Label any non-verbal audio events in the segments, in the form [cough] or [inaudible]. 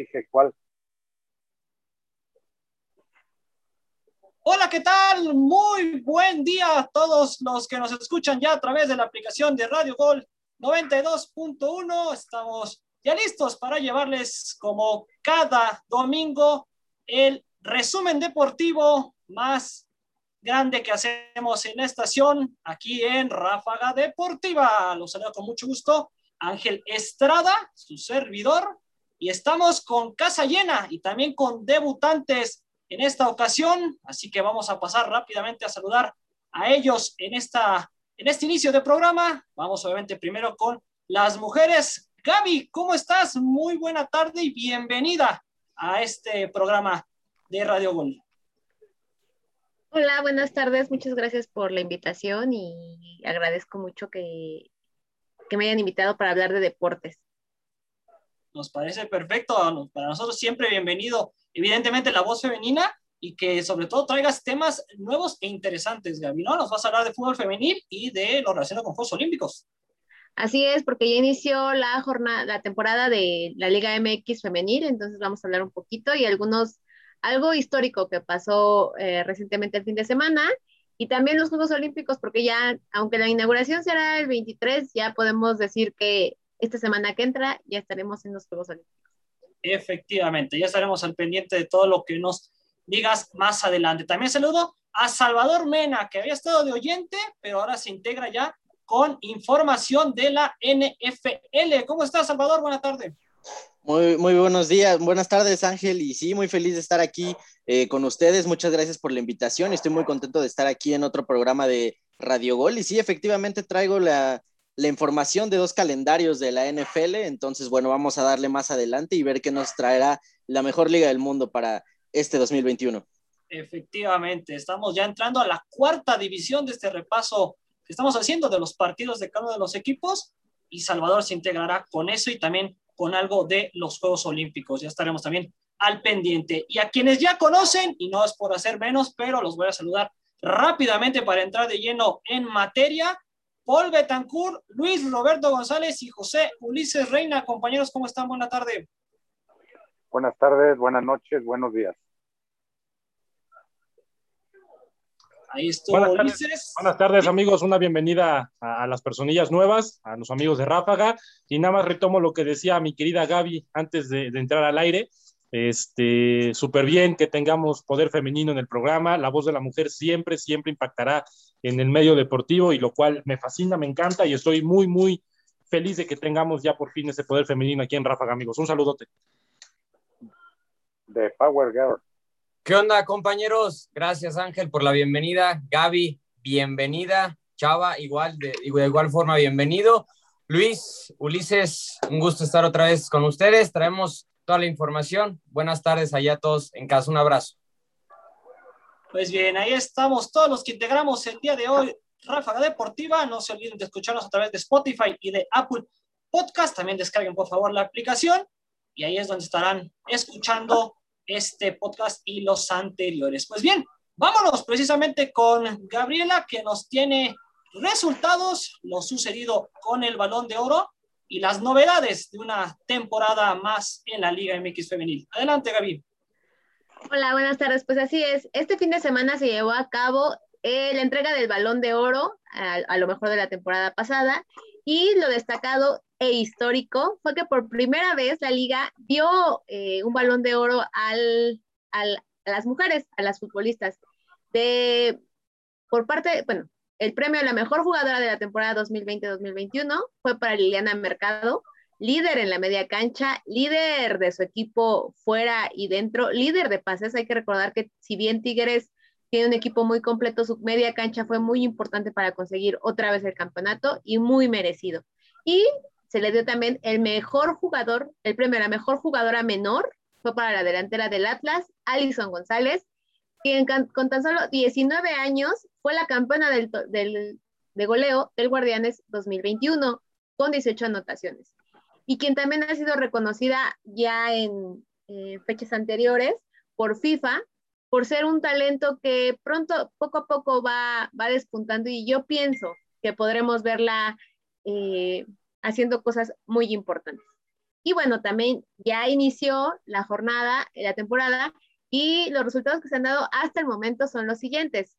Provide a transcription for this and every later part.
dije cuál. Hola, ¿qué tal? Muy buen día a todos los que nos escuchan ya a través de la aplicación de Radio Gol 92.1. Estamos ya listos para llevarles como cada domingo el resumen deportivo más grande que hacemos en la estación aquí en Ráfaga Deportiva. Los saludo con mucho gusto Ángel Estrada, su servidor, y estamos con casa llena y también con debutantes en esta ocasión, así que vamos a pasar rápidamente a saludar a ellos en, esta, en este inicio de programa. Vamos obviamente primero con las mujeres. Gaby, ¿cómo estás? Muy buena tarde y bienvenida a este programa de Radio Gol. Hola, buenas tardes. Muchas gracias por la invitación y agradezco mucho que, que me hayan invitado para hablar de deportes. Nos parece perfecto. Para nosotros siempre bienvenido evidentemente la voz femenina y que sobre todo traigas temas nuevos e interesantes, Gaby, ¿no? Nos vas a hablar de fútbol femenil y de lo relacionado con Juegos Olímpicos. Así es, porque ya inició la jornada, la temporada de la Liga MX femenil, entonces vamos a hablar un poquito y algunos, algo histórico que pasó eh, recientemente el fin de semana y también los Juegos Olímpicos, porque ya, aunque la inauguración será el 23, ya podemos decir que esta semana que entra ya estaremos en los Juegos Olímpicos. Efectivamente, ya estaremos al pendiente de todo lo que nos digas más adelante. También saludo a Salvador Mena, que había estado de oyente, pero ahora se integra ya con información de la NFL. ¿Cómo estás, Salvador? Buenas tardes. Muy, muy buenos días, buenas tardes Ángel, y sí, muy feliz de estar aquí eh, con ustedes. Muchas gracias por la invitación. Estoy muy contento de estar aquí en otro programa de Radio Gol. Y sí, efectivamente traigo la, la información de dos calendarios de la NFL. Entonces, bueno, vamos a darle más adelante y ver qué nos traerá la mejor liga del mundo para este 2021. Efectivamente, estamos ya entrando a la cuarta división de este repaso que estamos haciendo de los partidos de cada uno de los equipos y Salvador se integrará con eso y también con algo de los Juegos Olímpicos. Ya estaremos también al pendiente. Y a quienes ya conocen, y no es por hacer menos, pero los voy a saludar rápidamente para entrar de lleno en materia. Paul Betancourt, Luis Roberto González y José Ulises Reina. Compañeros, ¿cómo están? Buena tarde. Buenas tardes, buenas noches, buenos días. Ahí estuvo buenas Ulises. Tardes, buenas tardes, amigos. Una bienvenida a, a, las personillas nuevas, a los amigos de Ráfaga. Y nada más retomo lo que decía mi querida Gaby antes de, de entrar al aire. Este, súper bien que tengamos poder femenino en el programa. La voz de la mujer siempre, siempre impactará en el medio deportivo y lo cual me fascina, me encanta y estoy muy, muy feliz de que tengamos ya por fin ese poder femenino aquí en Ráfaga, amigos. Un saludote. De Power Girl. ¿Qué onda, compañeros? Gracias, Ángel, por la bienvenida. Gaby, bienvenida. Chava, igual, de, de igual forma, bienvenido. Luis, Ulises, un gusto estar otra vez con ustedes. Traemos toda la información. Buenas tardes allá a todos en casa. Un abrazo. Pues bien, ahí estamos todos los que integramos el día de hoy. Ráfaga Deportiva, no se olviden de escucharnos a través de Spotify y de Apple Podcast. También descarguen por favor la aplicación y ahí es donde estarán escuchando este podcast y los anteriores. Pues bien, vámonos precisamente con Gabriela que nos tiene resultados, lo sucedido con el balón de oro y las novedades de una temporada más en la Liga MX Femenil. Adelante, Gaby. Hola, buenas tardes. Pues así es. Este fin de semana se llevó a cabo eh, la entrega del balón de oro a, a, lo mejor de la temporada pasada y lo destacado e histórico fue que por primera vez la liga dio eh, un balón de oro al, al, a las mujeres, a las futbolistas. De, por parte, bueno, el premio a la mejor jugadora de la temporada 2020-2021 fue para Liliana Mercado, líder en la media cancha, líder de su equipo fuera y dentro, líder de pases. Hay que recordar que si bien Tigres tiene un equipo muy completo, su media cancha fue muy importante para conseguir otra vez el campeonato y muy merecido. Y se le dio también el mejor jugador, el premio a la mejor jugadora menor, fue para la delantera del Atlas, Alison González, quien con tan solo 19 años fue la campeona del, del, de goleo del Guardianes 2021, con 18 anotaciones. Y quien también ha sido reconocida ya en eh, fechas anteriores por FIFA, por ser un talento que pronto, poco a poco va, va despuntando y yo pienso que podremos verla eh, haciendo cosas muy importantes. Y bueno, también ya inició la jornada, la temporada, y los resultados que se han dado hasta el momento son los siguientes.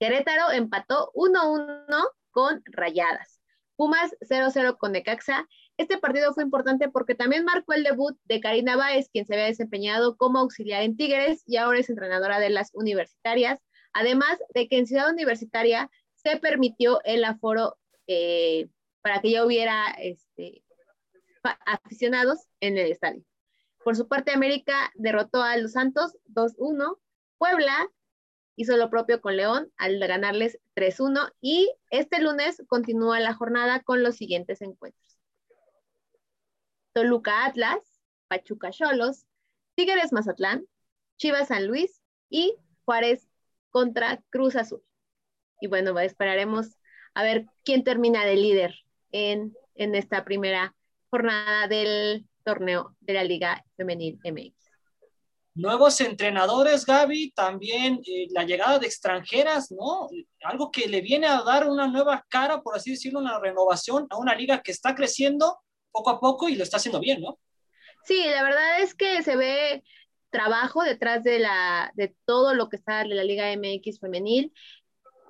Querétaro empató 1-1 con Rayadas. Pumas 0-0 con Necaxa. Este partido fue importante porque también marcó el debut de Karina Báez, quien se había desempeñado como auxiliar en Tigres y ahora es entrenadora de las universitarias. Además de que en Ciudad Universitaria se permitió el aforo eh, para que ya hubiera este, aficionados en el estadio. Por su parte, América derrotó a los Santos 2-1. Puebla hizo lo propio con León al ganarles 3-1 y este lunes continúa la jornada con los siguientes encuentros. Toluca Atlas, Pachuca Cholos, Tigres Mazatlán, Chivas San Luis y Juárez contra Cruz Azul. Y bueno, esperaremos a ver quién termina de líder en, en esta primera jornada del torneo de la Liga Femenil MX. Nuevos entrenadores, Gaby, también eh, la llegada de extranjeras, ¿no? Algo que le viene a dar una nueva cara, por así decirlo, una renovación a una liga que está creciendo poco a poco y lo está haciendo bien, ¿no? Sí, la verdad es que se ve trabajo detrás de, la, de todo lo que está en la Liga MX femenil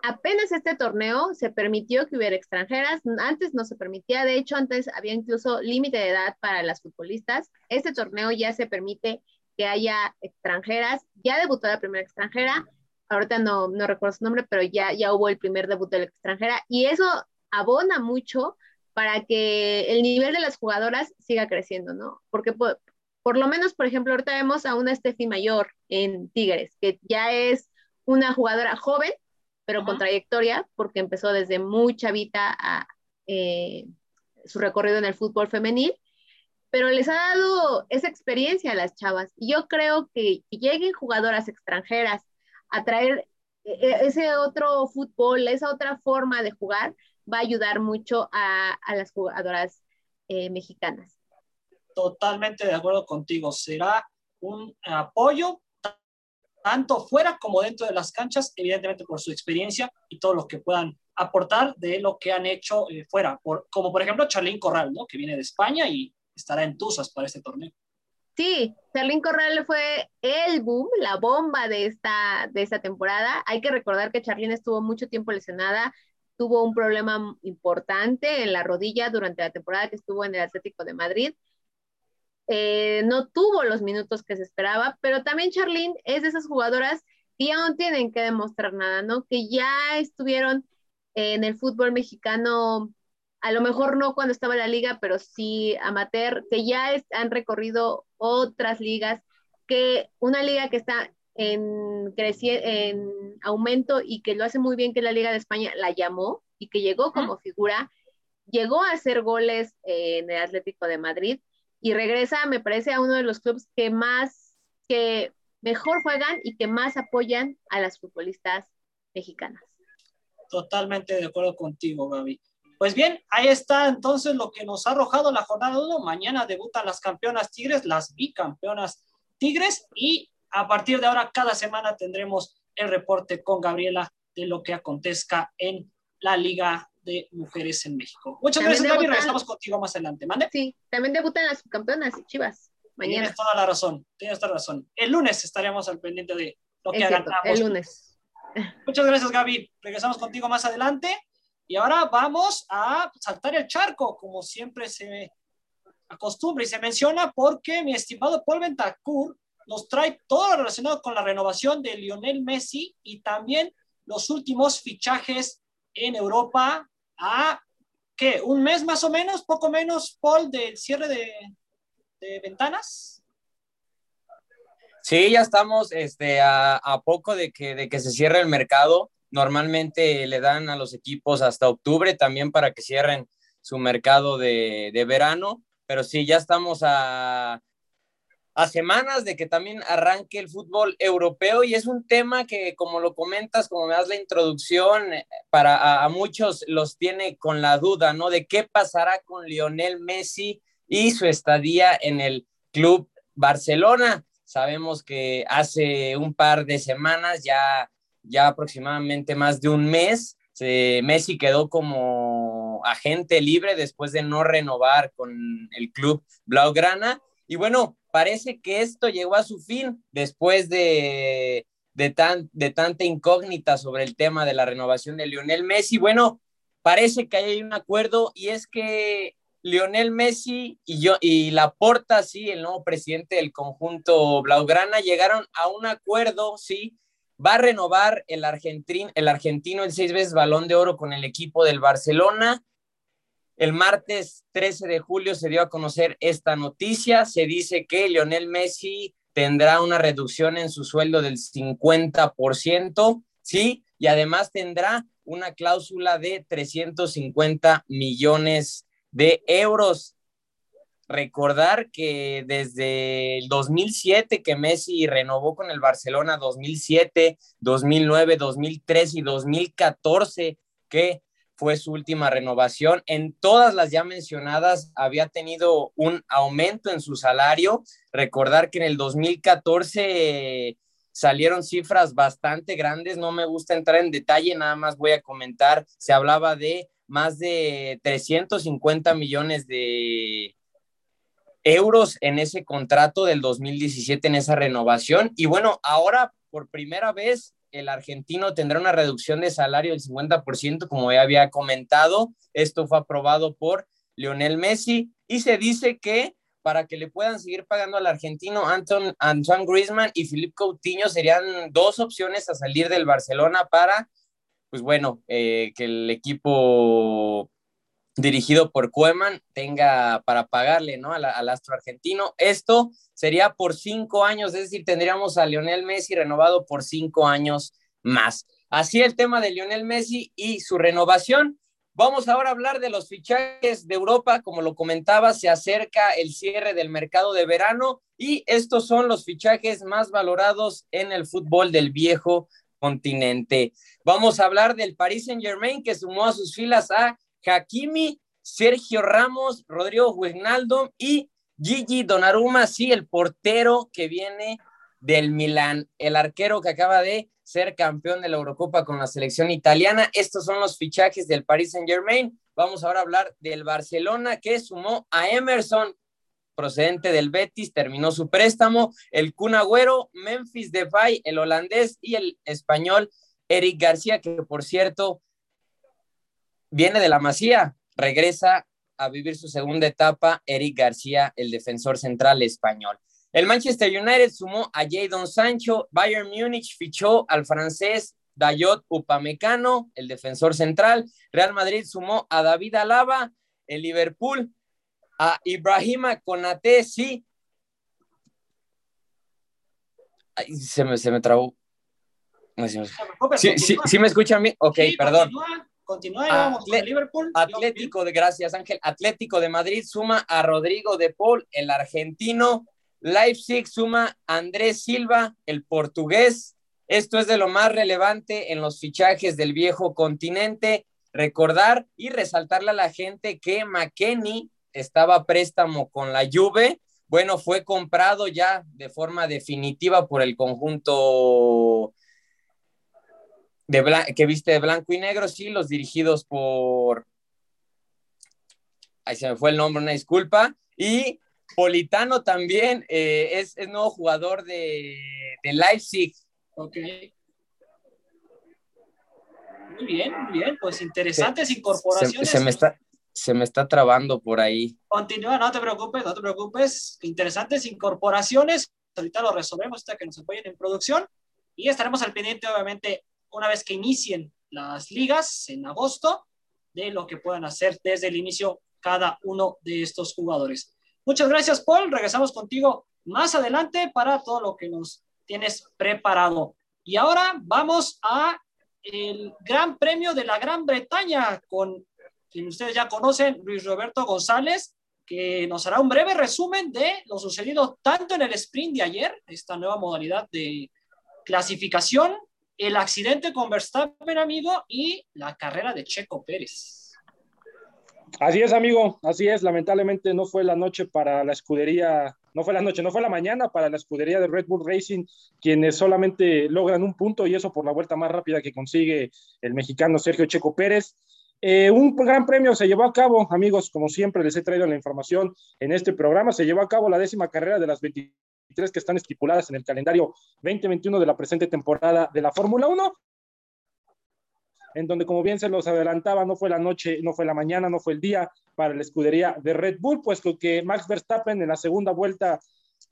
apenas este torneo se permitió que hubiera extranjeras, antes no se permitía, de hecho antes había incluso límite de edad para las futbolistas, este torneo ya se permite que haya extranjeras, ya debutó la primera extranjera, ahorita no, no recuerdo su nombre, pero ya, ya hubo el primer debut de la extranjera. Y eso abona mucho para que el nivel de las jugadoras siga creciendo, ¿no? Porque por, por lo menos, por ejemplo, ahorita vemos a una Steffi Mayor en Tigres, que ya es una jugadora joven, pero con trayectoria, porque empezó desde muy chavita a, eh, su recorrido en el fútbol femenil, pero les ha dado esa experiencia a las chavas. Y yo creo que, lleguen jugadoras extranjeras a traer e, e, ese otro fútbol, esa otra forma de jugar, va a ayudar mucho a, a las jugadoras eh, mexicanas. Totalmente de acuerdo contigo. Será un apoyo tanto fuera como dentro de las canchas, evidentemente por su experiencia y todo lo que puedan aportar de lo que han hecho eh, fuera, por, como por ejemplo Charlín Corral, ¿no? que viene de España y estará en para este torneo. Sí, Charlín Corral fue el boom, la bomba de esta, de esta temporada. Hay que recordar que Charlín estuvo mucho tiempo lesionada, tuvo un problema importante en la rodilla durante la temporada que estuvo en el Atlético de Madrid eh, no tuvo los minutos que se esperaba, pero también Charlene es de esas jugadoras que ya no tienen que demostrar nada, ¿no? Que ya estuvieron en el fútbol mexicano, a lo mejor no cuando estaba en la liga, pero sí amateur, que ya han recorrido otras ligas, que una liga que está en, en aumento y que lo hace muy bien, que la Liga de España la llamó y que llegó como figura, llegó a hacer goles en el Atlético de Madrid y regresa, me parece, a uno de los clubes que más, que mejor juegan y que más apoyan a las futbolistas mexicanas. Totalmente de acuerdo contigo, Gaby. Pues bien, ahí está entonces lo que nos ha arrojado la jornada 1. Mañana debutan las campeonas Tigres, las bicampeonas Tigres, y a partir de ahora, cada semana tendremos el reporte con Gabriela de lo que acontezca en la Liga de mujeres en México. Muchas gracias, Gaby. Regresamos contigo más adelante. ¿Mande? Sí, también debutan las subcampeonas Chivas. Mañana. Tienes toda la razón. Tienes toda la razón. El lunes estaremos al pendiente de lo que hagan El lunes. Muchas gracias, Gaby. Regresamos contigo más adelante. Y ahora vamos a saltar el charco, como siempre se acostumbra y se menciona, porque mi estimado Paul Ventacur nos trae todo lo relacionado con la renovación de Lionel Messi y también los últimos fichajes en Europa a, ¿qué? ¿Un mes más o menos? ¿Poco menos, Paul, del cierre de, ventanas? Sí, ya estamos este, a, poco de que, de que se cierre el mercado. Normalmente le dan a los equipos hasta octubre también para que cierren su mercado de, de verano, pero sí, ya estamos a, a semanas de que también arranque el fútbol europeo y es un tema que, como lo comentas, como me das la introducción, eh, para a, muchos los tiene con la duda, ¿no? De qué pasará con Lionel Messi y su estadía en el club Barcelona. Sabemos que hace un par de semanas, ya, ya aproximadamente más de un mes, Messi quedó como agente libre después de no renovar con el club Blaugrana. Y bueno, parece que esto llegó a su fin después de, de, tan, de tanta incógnita sobre el tema de la renovación de Lionel Messi. Bueno, parece que hay un acuerdo y es que Lionel Messi y yo y Laporta, sí, el nuevo presidente del conjunto Blaugrana, llegaron a un acuerdo, sí, va a renovar el, argentin, el argentino el seis veces balón de oro con el equipo del Barcelona. El martes 13 de julio se dio a conocer esta noticia. Se dice que Lionel Messi tendrá una reducción en su sueldo del 50%, ¿sí? Y además tendrá una cláusula de 350 millones de euros. Recordar que desde el 2007 que Messi renovó con el Barcelona, 2007, 2009, 2013 y 2014, que fue su última renovación. En todas las ya mencionadas había tenido un aumento en su salario. Recordar que en el 2014 salieron cifras bastante grandes, no me gusta entrar en detalle, nada más voy a comentar, se hablaba de más de 350 millones de euros en ese contrato del 2017, en esa renovación. Y bueno, ahora por primera vez el argentino tendrá una reducción de salario del 50%, como ya había comentado. Esto fue aprobado por Lionel Messi y se dice que para que le puedan seguir pagando al argentino Anton, Antoine Griezmann y Philippe Coutinho serían dos opciones a salir del Barcelona para pues bueno, eh, que el equipo dirigido por Koeman tenga para pagarle ¿no? al, al astro argentino. Esto sería por cinco años, es decir, tendríamos a Lionel Messi renovado por cinco años más. Así el tema de Lionel Messi y su renovación. Vamos ahora a hablar de los fichajes de Europa. Como lo comentaba, se acerca el cierre del mercado de verano y estos son los fichajes más valorados en el fútbol del viejo continente. Vamos a hablar del Paris Saint Germain que sumó a sus filas a Hakimi, Sergio Ramos, Rodrigo Wijnaldum y Gigi Donnarumma, sí, el portero que viene del Milán, el arquero que acaba de ser campeón de la Eurocopa con la selección italiana. Estos son los fichajes del Paris Saint Germain. Vamos ahora a hablar del Barcelona que sumó a Emerson procedente del Betis, terminó su préstamo, el Kun Agüero, Memphis Depay, el holandés y el español Eric García, que por cierto viene de la Masía, regresa a vivir su segunda etapa, Eric García, el defensor central español. El Manchester United sumó a Jadon Sancho, Bayern Múnich fichó al francés Dayot Upamecano, el defensor central, Real Madrid sumó a David Alaba, el Liverpool a Ibrahima Konate, sí. se, me, se me trabó. Sí, sí, sí, me escuchan bien. Ok, perdón. Continúa, Liverpool. Atlético de, gracias Ángel, Atlético de Madrid suma a Rodrigo de Paul, el argentino. Leipzig suma a Andrés Silva, el portugués. Esto es de lo más relevante en los fichajes del viejo continente. Recordar y resaltarle a la gente que McKenny estaba a préstamo con la Juve, bueno, fue comprado ya de forma definitiva por el conjunto de que viste de blanco y negro, sí, los dirigidos por... Ahí se me fue el nombre, una disculpa. Y Politano también eh, es, es, nuevo jugador de, de Leipzig. Ok. Muy bien, muy bien, pues interesantes incorporaciones. Se, se, me está, se me está trabando por ahí. Continúa, no te preocupes, no te preocupes. Interesantes incorporaciones. Ahorita lo resolvemos hasta que nos apoyen en producción y estaremos al pendiente, obviamente, una vez que inicien las ligas en agosto, de lo que puedan hacer desde el inicio cada uno de estos jugadores. Muchas gracias, Paul. Regresamos contigo más adelante para todo lo que nos tienes preparado. Y ahora vamos a el Gran Premio de la Gran Bretaña con quien ustedes ya conocen, Luis Roberto González, que nos hará un breve resumen de lo sucedido tanto en el sprint de ayer, esta nueva modalidad de clasificación, el accidente con Verstappen, amigo, y la carrera de Checo Pérez. Así es, amigo, así es. Lamentablemente no fue la noche para la escudería, no fue la noche, no fue la mañana para la escudería de Red Bull Racing, quienes solamente logran un punto y eso por la vuelta más rápida que consigue el mexicano Sergio Checo Pérez. Eh, un gran premio se llevó a cabo, amigos, como siempre les he traído la información en este programa, se llevó a cabo la décima carrera de las 23 que están estipuladas en el calendario 2021 de la presente temporada de la Fórmula 1 en donde como bien se los adelantaba, no fue la noche, no fue la mañana, no fue el día para la escudería de Red Bull, puesto que Max Verstappen en la segunda vuelta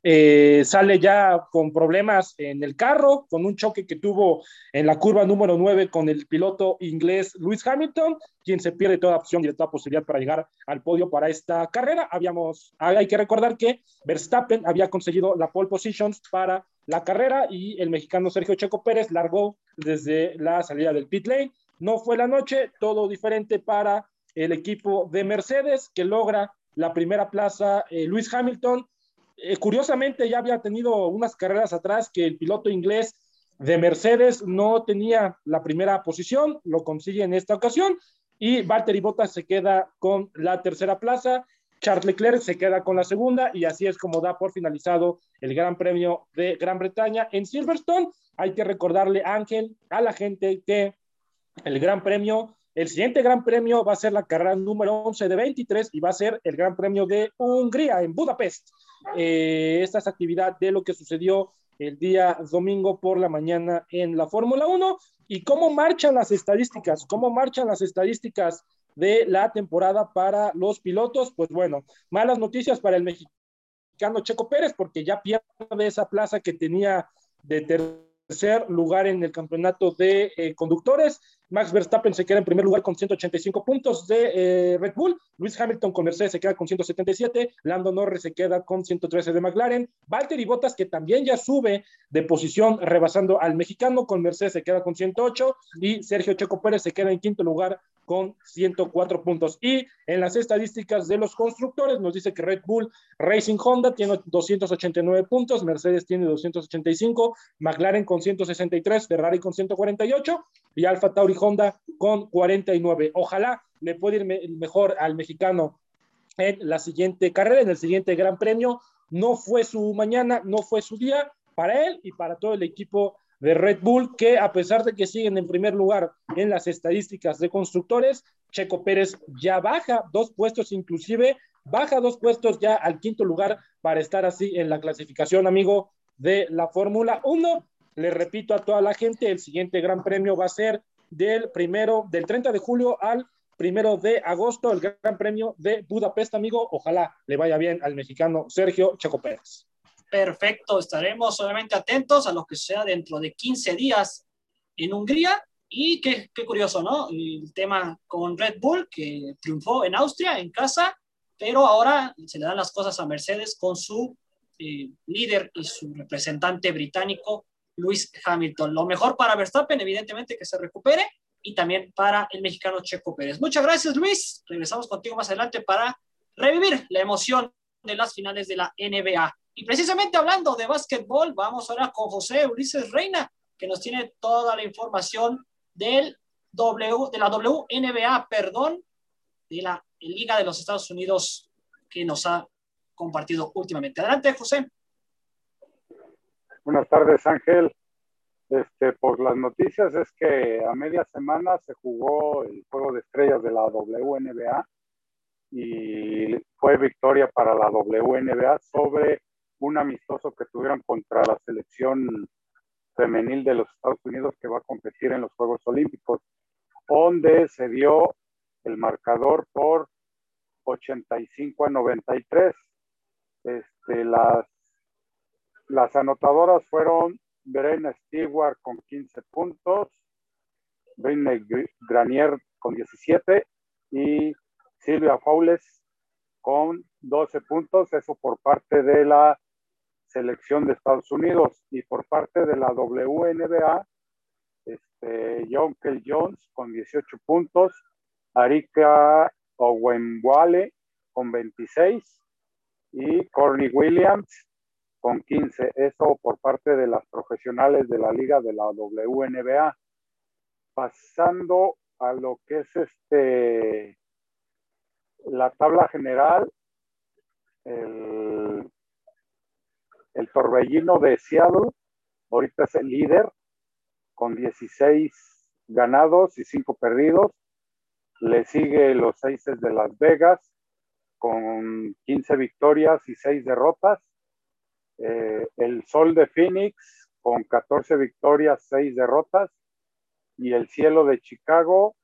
eh, sale ya con problemas en el carro, con un choque que tuvo en la curva número 9 con el piloto inglés Lewis Hamilton, quien se pierde toda opción y toda posibilidad para llegar al podio para esta carrera. Habíamos, hay que recordar que Verstappen había conseguido la pole position para la carrera y el mexicano Sergio Checo Pérez largó desde la salida del pit lane. No fue la noche, todo diferente para el equipo de Mercedes que logra la primera plaza eh, Luis Hamilton eh, curiosamente ya había tenido unas carreras atrás que el piloto inglés de Mercedes no tenía la primera posición, lo consigue en esta ocasión y Valtteri Bottas se queda con la tercera plaza, Charles Leclerc se queda con la segunda y así es como da por finalizado el Gran Premio de Gran Bretaña en Silverstone. Hay que recordarle, Ángel, a la gente que el Gran Premio, el siguiente Gran Premio va a ser la carrera número 11 de 23 y va a ser el Gran Premio de Hungría en Budapest eh, esta es actividad de lo que sucedió el día domingo por la mañana en la Fórmula 1 y cómo marchan las estadísticas, cómo marchan las estadísticas de la temporada para los pilotos. Pues bueno, malas noticias para el mexicano Checo Pérez porque ya pierde esa plaza que tenía de tercer lugar en el campeonato de eh, conductores. Max Verstappen se queda en primer lugar con 185 puntos de eh, Red Bull. Luis Hamilton con Mercedes se queda con 177. Lando Norris se queda con 113 de McLaren. Valtteri Bottas, que también ya sube de posición, rebasando al mexicano con Mercedes, se queda con 108. Y Sergio Checo Pérez se queda en quinto lugar con 104 puntos. Y en las estadísticas de los constructores nos dice que Red Bull Racing Honda tiene 289 puntos, Mercedes tiene 285, McLaren con 163, Ferrari con 148 y Alfa Tauri Honda con 49. Ojalá le pueda ir mejor al mexicano en la siguiente carrera, en el siguiente Gran Premio. No fue su mañana, no fue su día para él y para todo el equipo de Red Bull, que a pesar de que siguen en primer lugar en las estadísticas de constructores, Checo Pérez ya baja dos puestos inclusive, baja dos puestos ya al quinto lugar para estar así en la clasificación, amigo, de la Fórmula 1. Le repito a toda la gente, el siguiente gran premio va a ser del primero, del 30 de julio al primero de agosto, el gran premio de Budapest, amigo. Ojalá le vaya bien al mexicano Sergio Checo Pérez. Perfecto, estaremos solamente atentos a lo que sea dentro de 15 días en Hungría. Y qué, qué curioso, ¿no? El tema con Red Bull, que triunfó en Austria, en casa, pero ahora se le dan las cosas a Mercedes con su eh, líder y su representante británico, Luis Hamilton. Lo mejor para Verstappen, evidentemente, que se recupere y también para el mexicano Checo Pérez. Muchas gracias, Luis. Regresamos contigo más adelante para revivir la emoción de las finales de la NBA. Y precisamente hablando de básquetbol, vamos ahora con José Ulises Reina, que nos tiene toda la información del w, de la WNBA, perdón, de la Liga de los Estados Unidos que nos ha compartido últimamente. Adelante, José. Buenas tardes, Ángel. Este, por las noticias es que a media semana se jugó el juego de estrellas de la WNBA y fue victoria para la WNBA sobre un amistoso que tuvieron contra la selección femenil de los Estados Unidos que va a competir en los Juegos Olímpicos, donde se dio el marcador por 85 a 93. Este, las, las anotadoras fueron Verena Stewart con 15 puntos, Britney Granier con 17 y Silvia Faules con 12 puntos, eso por parte de la selección de Estados Unidos. Y por parte de la WNBA, este, John Kell Jones con 18 puntos, Arika Owenwale con 26 y Corny Williams con 15. Eso por parte de las profesionales de la liga de la WNBA. Pasando a lo que es este la tabla general, el el torbellino de Seattle ahorita es el líder con 16 ganados y 5 perdidos. Le sigue los Seises de Las Vegas con 15 victorias y 6 derrotas. Eh, el Sol de Phoenix con 14 victorias, 6 derrotas. Y el Cielo de Chicago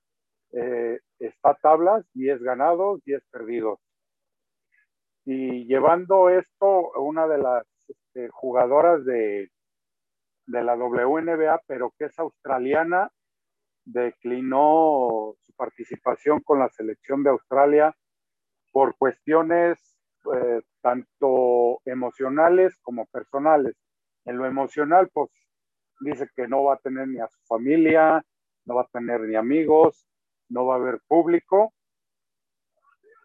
eh, está a tablas, 10 ganados, 10 perdidos. Y llevando esto, una de las este, jugadoras de, de la WNBA, pero que es australiana, declinó su participación con la selección de Australia por cuestiones eh, tanto emocionales como personales. En lo emocional, pues dice que no va a tener ni a su familia, no va a tener ni amigos, no va a haber público.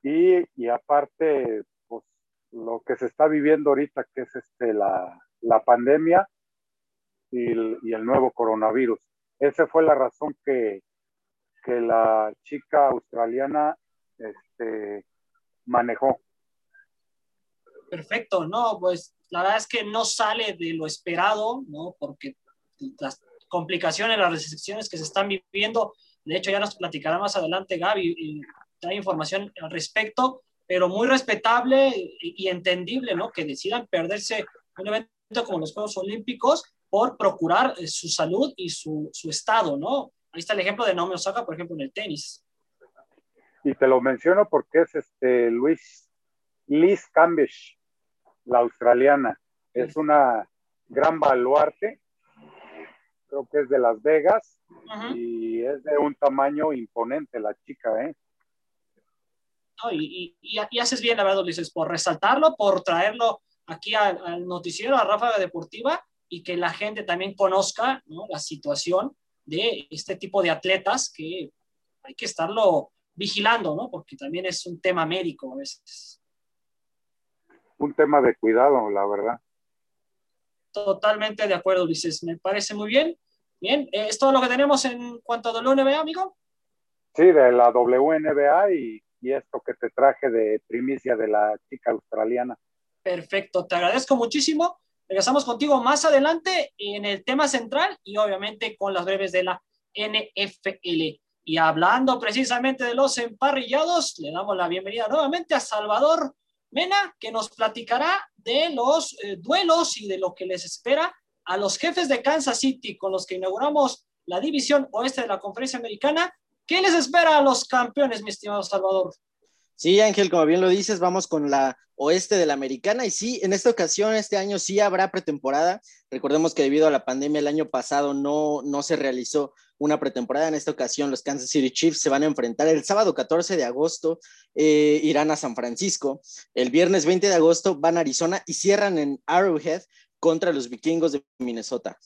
Y, y aparte, pues lo que se está viviendo ahorita, que es este, la, la pandemia y el, y el nuevo coronavirus. Esa fue la razón que, que la chica australiana este, manejó. Perfecto, no, pues la verdad es que no sale de lo esperado, ¿no? Porque las complicaciones, las restricciones que se están viviendo, de hecho ya nos platicará más adelante Gaby, y información al respecto, pero muy respetable y entendible, ¿no? Que decidan perderse un evento como los Juegos Olímpicos por procurar eh, su salud y su, su estado, ¿no? Ahí está el ejemplo de Naomi Osaka, por ejemplo, en el tenis. Y te lo menciono porque es este Luis Liz Cambish, la australiana. Es una gran baluarte, creo que es de Las Vegas y es de un tamaño imponente la chica, ¿eh? No, y, y, y, haces bien, la verdad, Ulises, por resaltarlo, por traerlo aquí al, al noticiero, a Ráfaga Deportiva, y que la gente también conozca ¿no? la situación de este tipo de atletas que hay que estarlo vigilando, ¿no? Porque también es un tema médico a veces. Un tema de cuidado, la verdad. Totalmente de acuerdo, Ulises. Me parece muy bien. Bien, eh, ¿es todo lo que tenemos en cuanto a WNBA, amigo? Sí, de la WNBA y, y esto que te traje de primicia de la chica australiana. Perfecto, te agradezco muchísimo. Regresamos contigo más adelante en el tema central y obviamente con las breves de la NFL. Y hablando precisamente de los emparrillados, le damos la bienvenida nuevamente a Salvador Mena, que nos platicará de los eh, duelos y de lo que les espera a los jefes de Kansas City con los que inauguramos la división oeste de la conferencia americana. ¿Qué les espera a los campeones, mi estimado Salvador? Sí, Ángel, como bien lo dices, vamos con la oeste de la americana y sí, en esta ocasión, este año sí habrá pretemporada. Recordemos que debido a la pandemia el año pasado no, no se realizó una pretemporada. En esta ocasión los Kansas City Chiefs se van a enfrentar el sábado 14 de agosto, eh, irán a San Francisco. El viernes 20 de agosto van a Arizona y cierran en Arrowhead contra los vikingos de Minnesota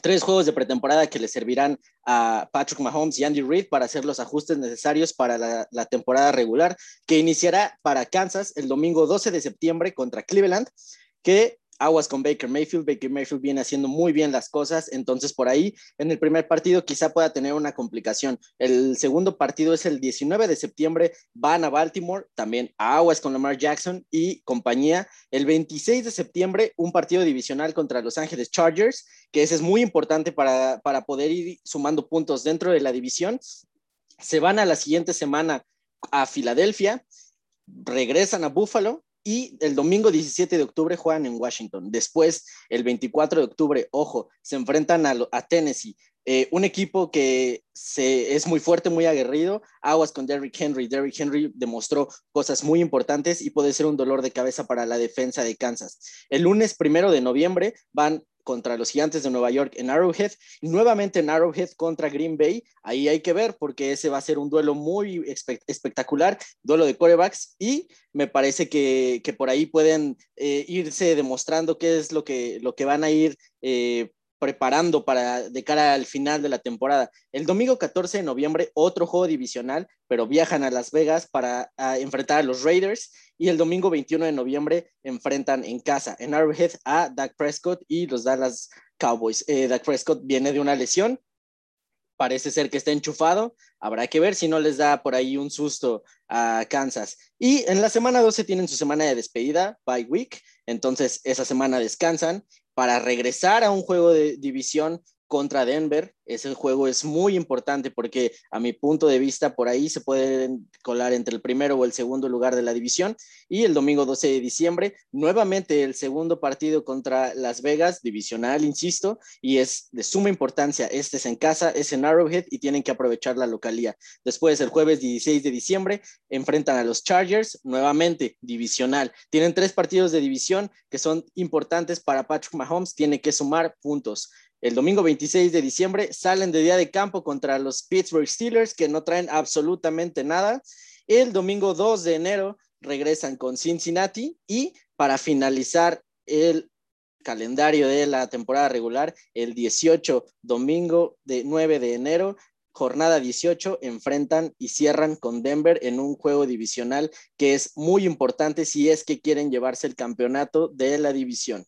tres juegos de pretemporada que le servirán a Patrick Mahomes y Andy Reid para hacer los ajustes necesarios para la, la, temporada regular, que iniciará para Kansas el domingo 12 de septiembre contra Cleveland, que aguas con Baker Mayfield. Baker Mayfield viene haciendo muy bien las cosas, entonces por ahí en el primer partido quizá pueda tener una complicación. El segundo partido es el 19 de septiembre, van a Baltimore, también a aguas con Lamar Jackson y compañía. El 26 de septiembre, un partido divisional contra Los Ángeles Chargers, que ese es muy importante para, para poder ir sumando puntos dentro de la división. Se van a la siguiente semana a Filadelfia, regresan a Buffalo y el domingo 17 de octubre juegan en Washington. Después, el 24 de octubre, ojo, se enfrentan a, a Tennessee, eh, un equipo que es muy fuerte, muy aguerrido. Aguas con Derrick Henry. Derrick Henry demostró cosas muy importantes y puede ser un dolor de cabeza para la defensa de Kansas. El lunes primero de noviembre van contra los gigantes de Nueva York en Arrowhead, y nuevamente en Arrowhead contra Green Bay. Ahí hay que ver porque ese va a ser un duelo muy espectacular, duelo de corebacks, y me parece que, que por ahí pueden eh, irse demostrando qué es lo que, lo que van a ir. Eh, preparando para de cara al final de la temporada. El domingo 14 de noviembre, otro juego divisional, pero viajan a Las Vegas para enfrentar a los Raiders y el domingo 21 de noviembre enfrentan en casa, en Arrowhead, a Dak Prescott y los Dallas Cowboys. Eh, Dak Prescott viene de una lesión, parece ser que está enchufado, habrá que ver si no les da por ahí un susto a Kansas. Y en la semana 12 tienen su semana de despedida, bye week, entonces esa semana descansan para regresar a un juego de división contra Denver. Ese juego es muy importante porque a mi punto de vista por ahí se pueden colar entre el primero o el segundo lugar de la división. Y el domingo 12 de diciembre, nuevamente el segundo partido contra Las Vegas, divisional, insisto, y es de suma importancia. Este es en casa, es en Arrowhead y tienen que aprovechar la localía. Después, el jueves 16 de diciembre, enfrentan a los Chargers, nuevamente divisional. Tienen tres partidos de división que son importantes para Patrick Mahomes, tiene que sumar puntos. El domingo 26 de diciembre salen de día de campo contra los Pittsburgh Steelers, que no traen absolutamente nada. El domingo 2 de enero regresan con Cincinnati y para finalizar el calendario de la temporada regular, el 18, domingo de 9 de enero, jornada 18, enfrentan y cierran con Denver en un juego divisional que es muy importante si es que quieren llevarse el campeonato de la división.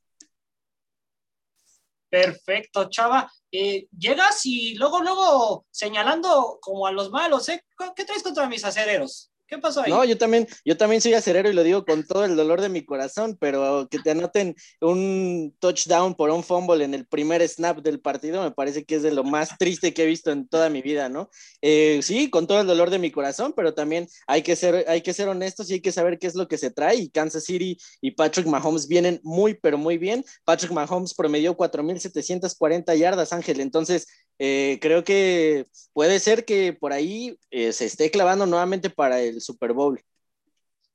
Perfecto, Chava. Eh, llegas y luego, luego señalando como a los malos, ¿eh? ¿Qué traes contra mis acereros? ¿Qué pasó ahí? No, yo también, yo también soy acerero y lo digo con todo el dolor de mi corazón, pero que te anoten un touchdown por un fumble en el primer snap del partido me parece que es de lo más triste que he visto en toda mi vida, ¿no? Eh, sí, con todo el dolor de mi corazón, pero también hay que, ser, hay que ser honestos y hay que saber qué es lo que se trae. Y Kansas City y Patrick Mahomes vienen muy, pero muy bien. Patrick Mahomes promedió 4.740 yardas, Ángel, entonces eh, creo que puede ser que por ahí eh, se esté clavando nuevamente para el Super Bowl.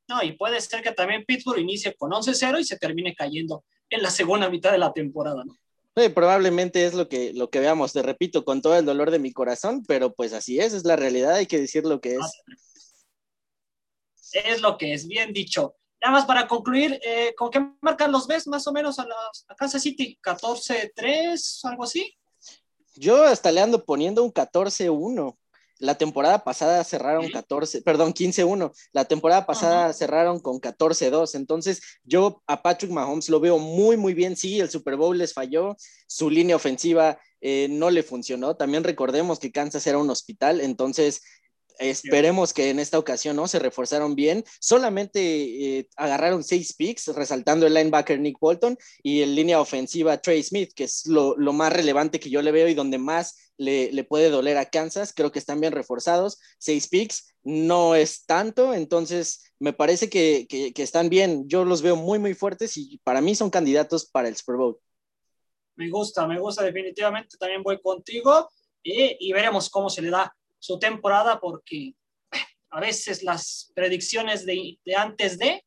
No, y puede ser que también Pittsburgh inicie con 11-0 y se termine cayendo en la segunda mitad de la temporada, ¿no? Sí, probablemente es lo que, lo que veamos, te repito, con todo el dolor de mi corazón, pero pues así es, es la realidad, hay que decir lo que es. Es lo que es, bien dicho. Nada más para concluir, eh, ¿con qué marcan los ves más o menos a, las, a Kansas City? ¿14-3, algo así? Yo hasta le ando poniendo un 14-1. La temporada pasada cerraron 14, perdón, 15-1. La temporada pasada cerraron con 14-2. Entonces, yo a Patrick Mahomes lo veo muy, muy bien. Sí, el Super Bowl les falló. Su línea ofensiva eh, no le funcionó. También recordemos que Kansas era un hospital. Entonces, Esperemos que en esta ocasión no se reforzaron bien. Solamente eh, agarraron seis picks, resaltando el linebacker Nick Bolton y el línea ofensiva Trey Smith, que es lo, más relevante que yo le veo y donde más le, puede doler a Kansas. Creo que están bien reforzados. Seis picks no es tanto, entonces me parece que, están bien. Yo los veo muy, muy fuertes y para mí son candidatos para el Super Bowl. Me gusta, me gusta definitivamente. También voy contigo y, y veremos cómo se le da su temporada porque a veces las predicciones de, antes de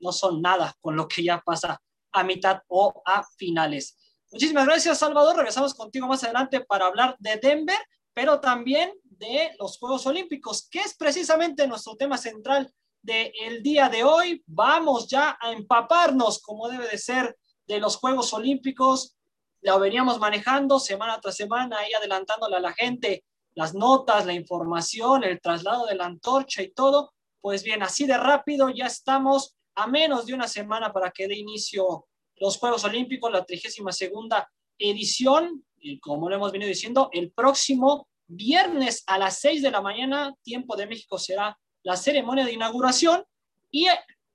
no son nada con lo que ya pasa a mitad o a finales. Muchísimas gracias, Salvador. Regresamos contigo más adelante para hablar de Denver, pero también de los Juegos Olímpicos, que es precisamente nuestro tema central del día de hoy. Vamos ya a empaparnos, como debe de ser, de los Juegos Olímpicos. Lo veníamos manejando semana tras semana, ahí adelantándole a la gente las notas, la información, el traslado de la antorcha y todo, pues bien, así de rápido ya estamos a menos de una semana para que dé inicio los Juegos Olímpicos, la 32 segunda edición, como lo hemos venido diciendo, el próximo viernes a las 6 de la mañana, tiempo de México, será la ceremonia de inauguración y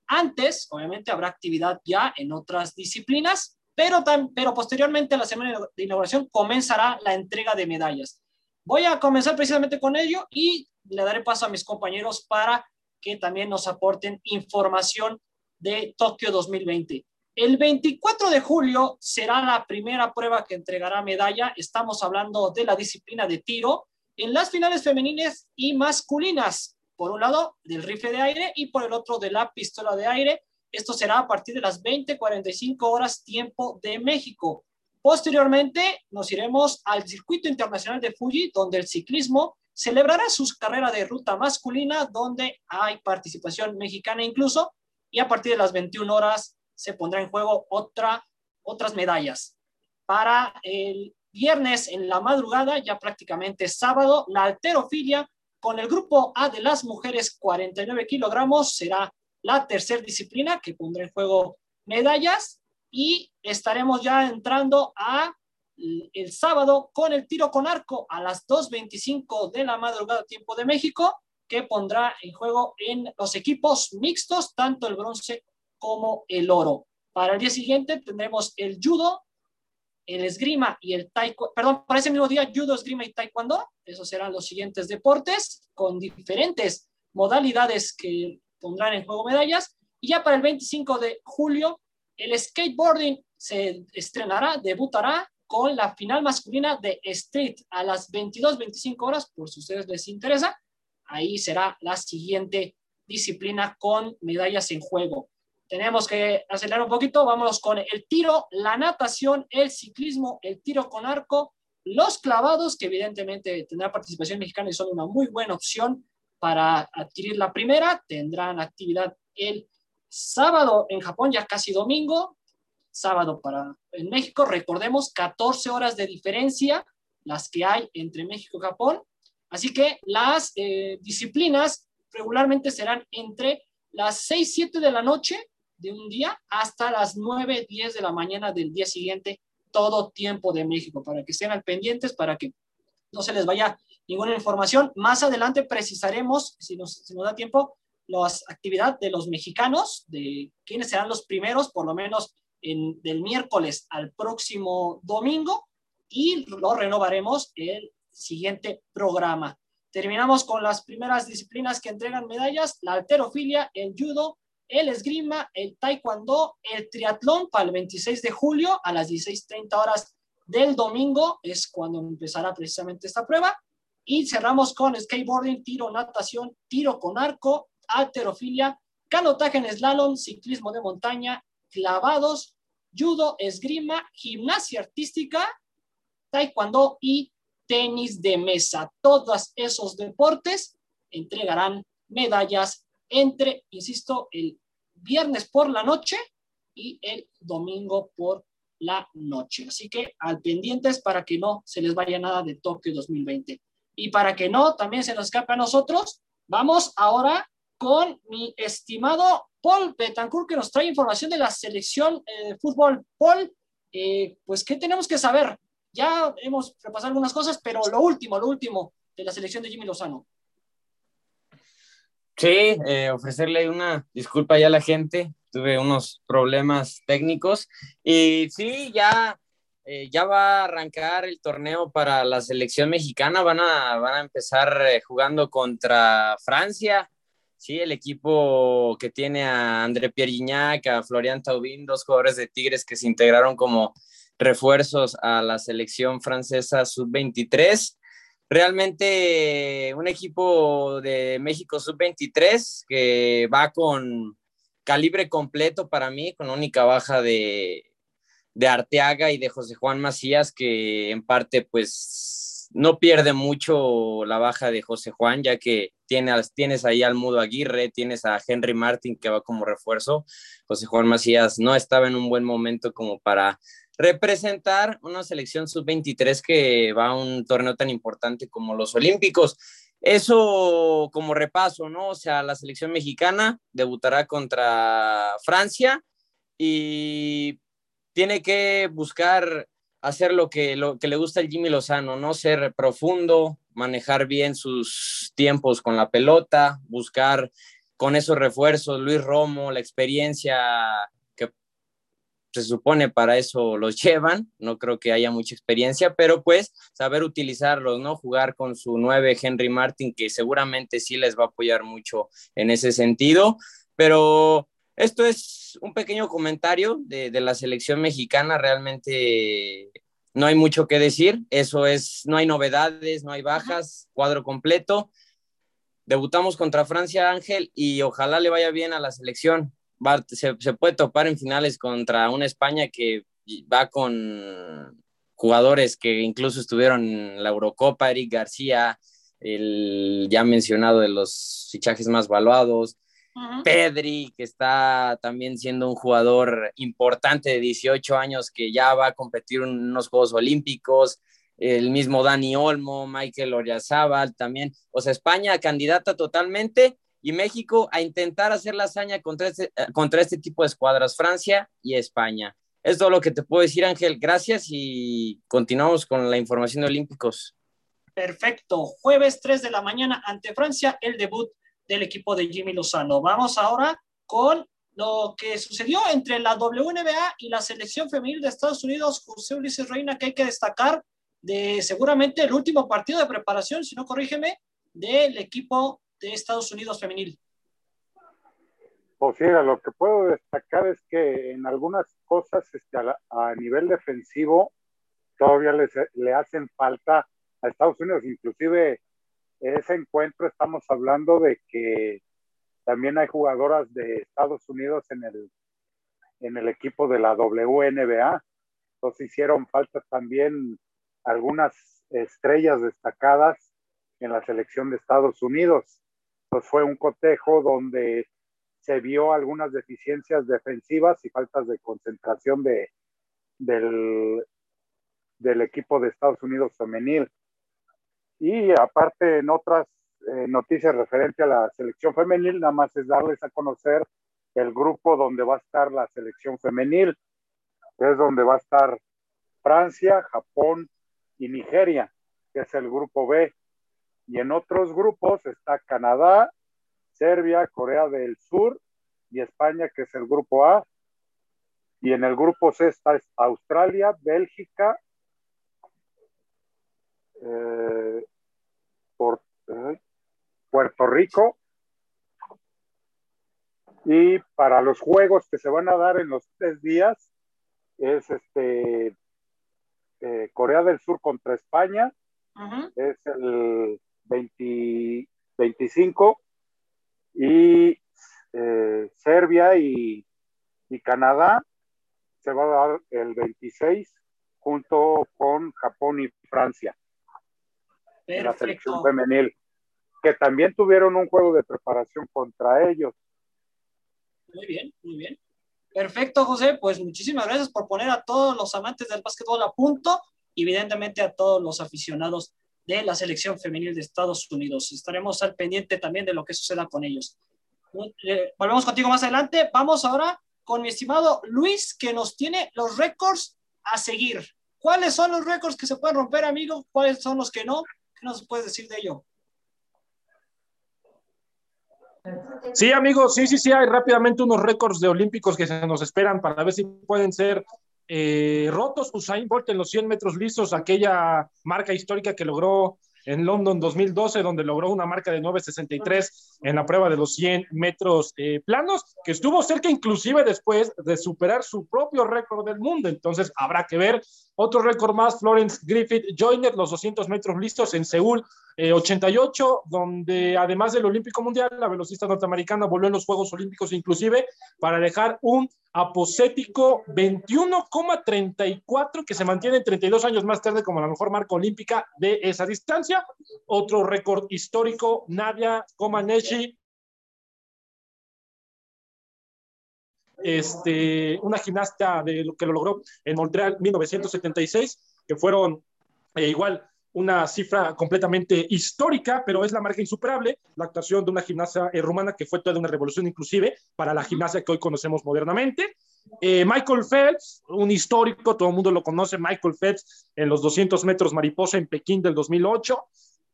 antes, obviamente, habrá actividad ya en otras disciplinas, pero, pero posteriormente a la ceremonia de inauguración comenzará la entrega de medallas. Voy a comenzar precisamente con ello y le daré paso a mis compañeros para que también nos aporten información de Tokio 2020. El 24 de julio será la primera prueba que entregará medalla. Estamos hablando de la disciplina de tiro en las finales femeninas y masculinas. Por un lado, del rifle de aire y por el otro, de la pistola de aire. Esto será a partir de las 20:45 horas tiempo de México. Posteriormente nos iremos al circuito internacional de Fuji, donde el ciclismo celebrará sus carreras de ruta masculina, donde hay participación mexicana incluso, y a partir de las 21 horas se pondrá en juego otra, otras medallas. Para el viernes en la madrugada, ya prácticamente sábado, la alterofilia con el grupo A de las mujeres 49 kilogramos será la tercera disciplina que pondrá en juego medallas y estaremos ya entrando a el sábado con el tiro con arco a las 2.25 de la madrugada tiempo de México, que pondrá en juego en los equipos mixtos, tanto el bronce como el oro. Para el día siguiente tendremos el judo, el esgrima y el taekwondo, perdón, para ese mismo día, judo, esgrima y taekwondo. Esos serán los siguientes deportes con diferentes modalidades que pondrán en juego medallas. Y ya para el 25 de julio, el skateboarding se estrenará, debutará con la final masculina de Street a las 22-25 horas, por si a ustedes les interesa. Ahí será la siguiente disciplina con medallas en juego. Tenemos que acelerar un poquito, vámonos con el tiro, la natación, el ciclismo, el tiro con arco, los clavados, que evidentemente tendrá participación mexicana y son una muy buena opción para adquirir la primera. Tendrán actividad el sábado en Japón, ya casi domingo, sábado para en México. Recordemos 14 horas de diferencia las que hay entre México y Japón. Así que las eh, disciplinas regularmente serán entre las 6, 7 de la noche de un día hasta las 9, 10 de la mañana del día siguiente, todo tiempo de México, para que estén al pendientes, para que no se les vaya ninguna información. Más adelante precisaremos, si nos, si nos da tiempo, las actividades de los mexicanos, de quiénes serán los primeros, por lo menos en, del miércoles al próximo domingo, y lo renovaremos el siguiente programa. Terminamos con las primeras disciplinas que entregan medallas, la alterofilia, el judo, el esgrima, el taekwondo, el triatlón para el 26 de julio a las 16.30 horas del domingo es cuando empezará precisamente esta prueba. Y cerramos con skateboarding, tiro, natación, tiro con arco, alterofilia, canotaje en slalom, ciclismo de montaña, clavados, judo, esgrima, gimnasia artística, taekwondo y tenis de mesa. Todos esos deportes entregarán medallas entre, insisto, el viernes por la noche y el domingo por la noche. Así que al pendientes para que no se les vaya nada de Tokio 2020. Y para que no también se nos escape a nosotros, vamos ahora con mi estimado Paul Betancourt que nos trae información de la selección eh, de fútbol. Paul, eh, pues, ¿qué tenemos que saber? Ya hemos repasado algunas cosas, pero lo último, lo último de la selección de Jimmy Lozano. Sí, eh, ofrecerle una disculpa ya a la gente. Tuve unos problemas técnicos y sí, ya, ya va a arrancar el torneo para la selección mexicana. Van a, van a empezar jugando contra Francia. Sí, el equipo que tiene a André Pierre Gignac, a Florian Taubin, dos jugadores de Tigres que se integraron como refuerzos a la selección francesa sub-23 realmente un equipo de México sub-23 que va con calibre completo para mí, con única baja de, de Arteaga y de José Juan Macías, que en parte pues no pierde mucho la baja de José Juan, ya que tienes, tienes ahí al Mudo Aguirre, tienes a Henry Martin que va como refuerzo. José Juan Macías no estaba en un buen momento como para representar una selección sub-23 que va a un torneo tan importante como los Olímpicos. Eso como repaso, ¿no? O sea, la selección mexicana debutará contra Francia y tiene que buscar hacer lo que, lo que le gusta al Jimmy Lozano, ¿no? Ser profundo, manejar bien sus tiempos con la pelota, buscar con esos refuerzos, Luis Romo, la experiencia se supone para eso los [laughs] llevan, no creo que haya mucha experiencia, pero pues saber utilizarlos, ¿no? Jugar con su 9 Henry Martin, que seguramente sí les va a apoyar mucho en ese sentido, pero esto es un pequeño comentario de, de la selección mexicana, realmente no hay mucho que decir, eso es, no hay novedades, no hay bajas, cuadro completo. Debutamos contra Francia Ángel y ojalá le vaya bien a la selección se, puede topar en finales contra una España que va con jugadores que incluso estuvieron en la Eurocopa, Eric García, el ya mencionado de los fichajes más valuados, Pedri, que está también siendo un jugador importante de 18 años que ya va a competir en unos Juegos Olímpicos, el mismo Dani Olmo, Michael Oriazábal también, o sea, España candidata totalmente y México a intentar hacer la hazaña contra este, eh, contra este tipo de escuadras, Francia y España. Es todo lo que te puedo decir, Ángel. Gracias y continuamos con la información de Olímpicos. Perfecto. Jueves 3 de la mañana ante Francia, el debut del equipo de Jimmy Lozano. Vamos ahora con lo que sucedió entre la WNBA y la selección femenil de Estados Unidos, José Ulises Reina, que hay que destacar de seguramente el último partido de preparación, si no corrígeme, del equipo de Estados Unidos femenil. Pues sí, lo que puedo destacar es que en algunas cosas este, a, nivel defensivo todavía le hacen falta a Estados Unidos. Inclusive ese encuentro estamos hablando de que también hay jugadoras de Estados Unidos en el, en el equipo de la WNBA. Entonces hicieron falta también algunas estrellas destacadas en la selección de Estados Unidos. Entonces fue un cotejo donde se vio algunas deficiencias defensivas y faltas de concentración de, del, del equipo de Estados Unidos femenil. Y aparte en otras eh, noticias referente a la selección femenil, nada más es darles a conocer el grupo donde va a estar la selección femenil, es donde va a estar Francia, Japón y Nigeria, que es el grupo B. Y en otros grupos está Canadá, Serbia, Corea del Sur y España, que es el grupo A. Y en el grupo C está Australia, Bélgica, eh, eh, Puerto Rico. Y para los juegos que se van a dar en los tres días, es este eh, Corea del Sur contra España, es el 25, y Serbia y, Canadá se va a dar el 26 junto con Japón y Francia. En la selección femenil, que también tuvieron un juego de preparación contra ellos. Muy bien, muy bien. Perfecto, José. Pues muchísimas gracias por poner a todos los amantes del básquetbol a punto y evidentemente a todos los aficionados de la selección femenil de Estados Unidos. Estaremos al pendiente también de lo que suceda con ellos. Eh, volvemos contigo más adelante. Vamos ahora con mi estimado Luis, que nos tiene los récords a seguir. ¿Cuáles son los récords que se pueden romper, amigo? ¿Cuáles son los que no? ¿Qué nos puedes decir de ello? Sí, amigos, sí, sí, sí, hay rápidamente unos récords de olímpicos que se nos esperan para ver si pueden ser eh, rotos. Usain Bolt en los 100 metros lisos, aquella marca histórica que logró en London 2012, donde logró una marca de 9.63 en la prueba de los 100 metros eh, planos, que estuvo cerca inclusive después de superar su propio récord del mundo. Entonces habrá que ver otro récord más, Florence Griffith Joyner, los 200 metros listos en Seúl 88, eh, donde además del Olímpico Mundial, la velocista norteamericana volvió en los Juegos Olímpicos inclusive para dejar un aposético 21,34 que se mantiene 32 años más tarde como la mejor marca olímpica de esa distancia. Otro récord histórico, Nadia Comaneci este, una gimnasta de lo que lo logró en Montreal 1976, que fueron eh, igual una cifra completamente histórica, pero es la marca insuperable, la actuación de una gimnasia eh, rumana que fue toda una revolución inclusive para la gimnasia que hoy conocemos modernamente. Eh, Michael Phelps, un histórico, todo el mundo lo conoce, Michael Phelps en los 200 metros mariposa en Pekín del 2008.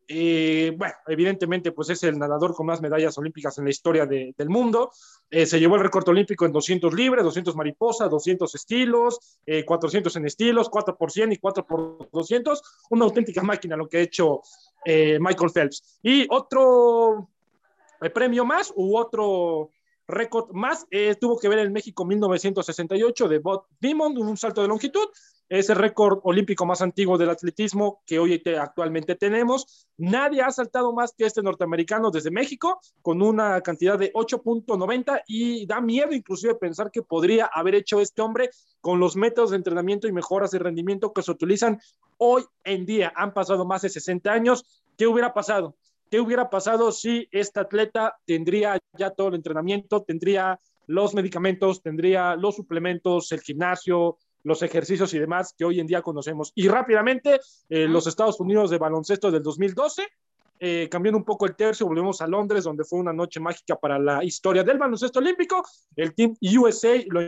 Eh, bueno, evidentemente, pues es el nadador con más medallas olímpicas en la historia del mundo. Eh, se llevó el récord olímpico en 200 libres, 200 mariposa, 200 estilos, 400 eh, en estilos, 4 por 100 y 4 por 200. Una auténtica máquina lo que ha hecho Michael Phelps. Y otro premio más u otro récord más tuvo que ver en México 1968 de Bob Dimond, un salto de longitud, es el récord olímpico más antiguo del atletismo que hoy actualmente tenemos. Nadie ha saltado más que este norteamericano desde México con una cantidad de 8.90 y da miedo inclusive pensar que podría haber hecho este hombre con los métodos de entrenamiento y mejoras de rendimiento que se utilizan hoy en día. Han pasado más de 60 años. ¿Qué hubiera pasado? ¿Qué hubiera pasado si este atleta tendría ya todo el entrenamiento, tendría los medicamentos, tendría los suplementos, el gimnasio, los ejercicios y demás que hoy en día conocemos. Y rápidamente, eh, los Estados Unidos de baloncesto del 2012, eh, cambiando un poco el tercio, volvemos a Londres, donde fue una noche mágica para la historia del baloncesto olímpico. El Team USA lo,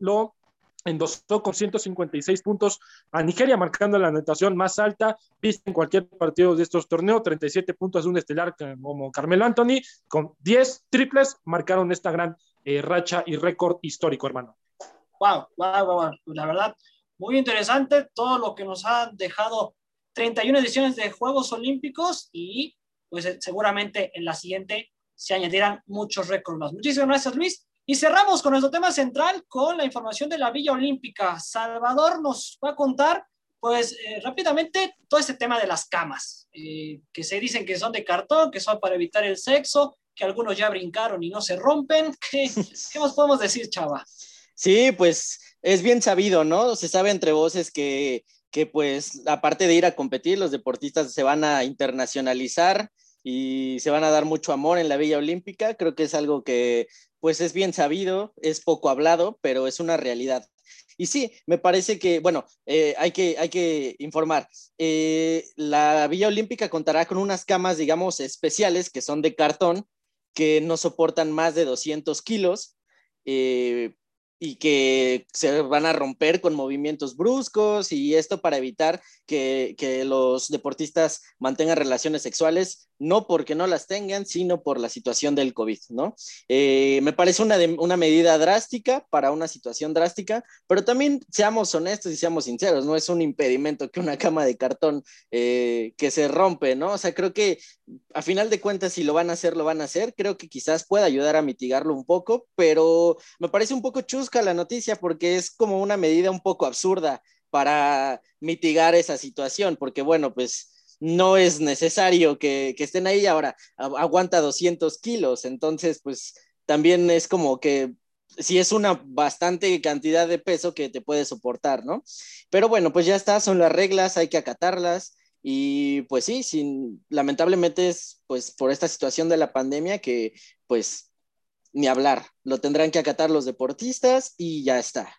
lo endosó con 156 puntos a Nigeria, marcando la anotación más alta vista en cualquier partido de estos torneos, 37 puntos de un estelar como Carmelo Anthony, con 10 triples, marcaron esta gran eh, racha y récord histórico, hermano. Wow, wow, wow, la verdad, muy interesante todo lo que nos ha dejado 31 ediciones de Juegos Olímpicos y pues seguramente en la siguiente se añadirán muchos récords más. Muchísimas gracias, Luis. Y cerramos con nuestro tema central con la información de la Villa Olímpica. Salvador nos va a contar, pues eh, rápidamente, todo este tema de las camas, eh, que se dicen que son de cartón, que son para evitar el sexo, que algunos ya brincaron y no se rompen. [laughs] ¿Qué, qué más podemos decir, Chava? Sí, pues es bien sabido, ¿no? Se sabe entre voces que, que pues aparte de ir a competir, los deportistas se van a internacionalizar y se van a dar mucho amor en la Villa Olímpica. Creo que es algo que pues es bien sabido, es poco hablado, pero es una realidad. Y sí, me parece que, bueno, eh, hay, que, hay que informar. Eh, la Villa Olímpica contará con unas camas, digamos, especiales que son de cartón, que no soportan más de 200 kilos. Eh, y que se van a romper con movimientos bruscos y esto para evitar que, que, los deportistas mantengan relaciones sexuales, no porque no las tengan, sino por la situación del COVID, ¿no? Eh, me parece una, una medida drástica para una situación drástica, pero también seamos honestos y seamos sinceros, no es un impedimento que una cama de cartón eh, que se rompe, ¿no? O sea, creo que a final de cuentas, si lo van a hacer, lo van a hacer, creo que quizás pueda ayudar a mitigarlo un poco, pero me parece un poco chusca la noticia porque es como una medida un poco absurda para mitigar esa situación, porque bueno, pues no es necesario que, que estén ahí ahora, aguanta 200 kilos, entonces pues también es como que si es una bastante cantidad de peso que te puede soportar, ¿no? Pero bueno, pues ya está, son las reglas, hay que acatarlas. Y pues sí, sin, lamentablemente es pues por esta situación de la pandemia que pues ni hablar, lo tendrán que acatar los deportistas y ya está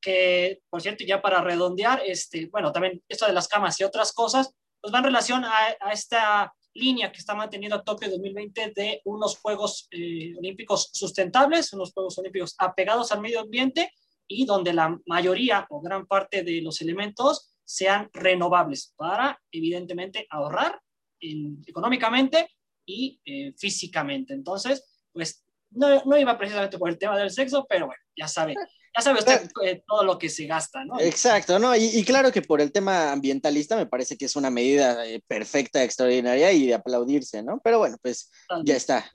que, por cierto, ya para redondear, este, bueno, también esto de las camas y otras cosas, pues va en relación a, esta línea que está manteniendo Tokio 2020 de unos Juegos eh, Olímpicos sustentables, unos Juegos Olímpicos apegados al medio ambiente y donde la mayoría o gran parte de los elementos sean renovables para, evidentemente, ahorrar económicamente y eh, físicamente. Entonces, pues no, no, iba precisamente por el tema del sexo, pero bueno, ya sabe, ya sabe usted eh, todo lo que se gasta, ¿no? Exacto, ¿no? Y, claro que por el tema ambientalista me parece que es una medida eh, perfecta, extraordinaria y de aplaudirse, ¿no? Pero bueno, pues ya está.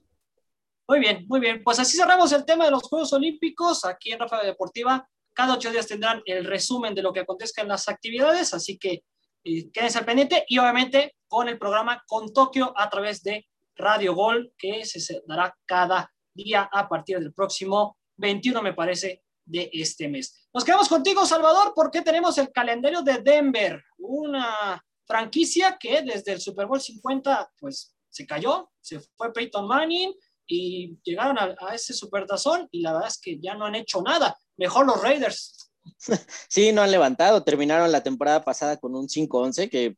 Muy bien, muy bien. Pues así cerramos el tema de los Juegos Olímpicos aquí en Rafa Deportiva. Cada ocho días tendrán el resumen de lo que acontezca en las actividades, así que eh, quédense al pendiente y obviamente con el programa Con Tokio a través de Radio Gol, que se dará cada día a partir del próximo 21, me parece, de este mes. Nos quedamos contigo, Salvador, porque tenemos el calendario de Denver, una franquicia que desde el Super Bowl 50, pues se cayó, se fue Peyton Manning y llegaron a, a ese supertazón y la verdad es que ya no han hecho nada. Mejor los Raiders. [laughs] Sí, no han levantado, terminaron la temporada pasada con un 5-11 que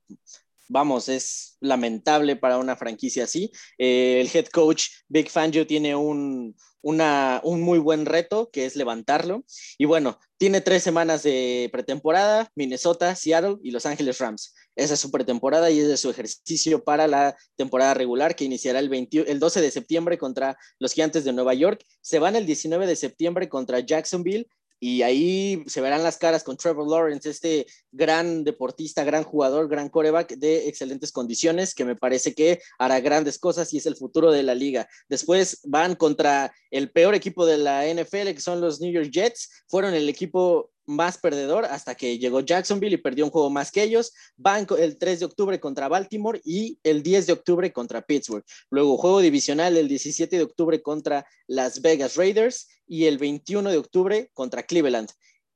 vamos, es lamentable para una franquicia así. Eh, el head coach Big Fangio tiene un, un muy buen reto, que es levantarlo. Y bueno, tiene tres semanas de pretemporada, Minnesota, Seattle y Los Ángeles Rams. Esa es su pretemporada y es de su ejercicio para la temporada regular que iniciará el, el 12 de septiembre contra los Gigantes de Nueva York. Se van el 19 de septiembre contra Jacksonville y ahí se verán las caras con Trevor Lawrence, este gran deportista, gran jugador, gran coreback de excelentes condiciones, que me parece que hará grandes cosas y es el futuro de la liga. Después van contra el peor equipo de la NFL, que son los New York Jets, fueron el equipo más perdedor hasta que llegó Jacksonville y perdió un juego más que ellos. Van el 3 de octubre contra Baltimore y el 10 de octubre contra Pittsburgh. Luego juego divisional el 17 de octubre contra Las Vegas Raiders y el 21 de octubre contra Cleveland.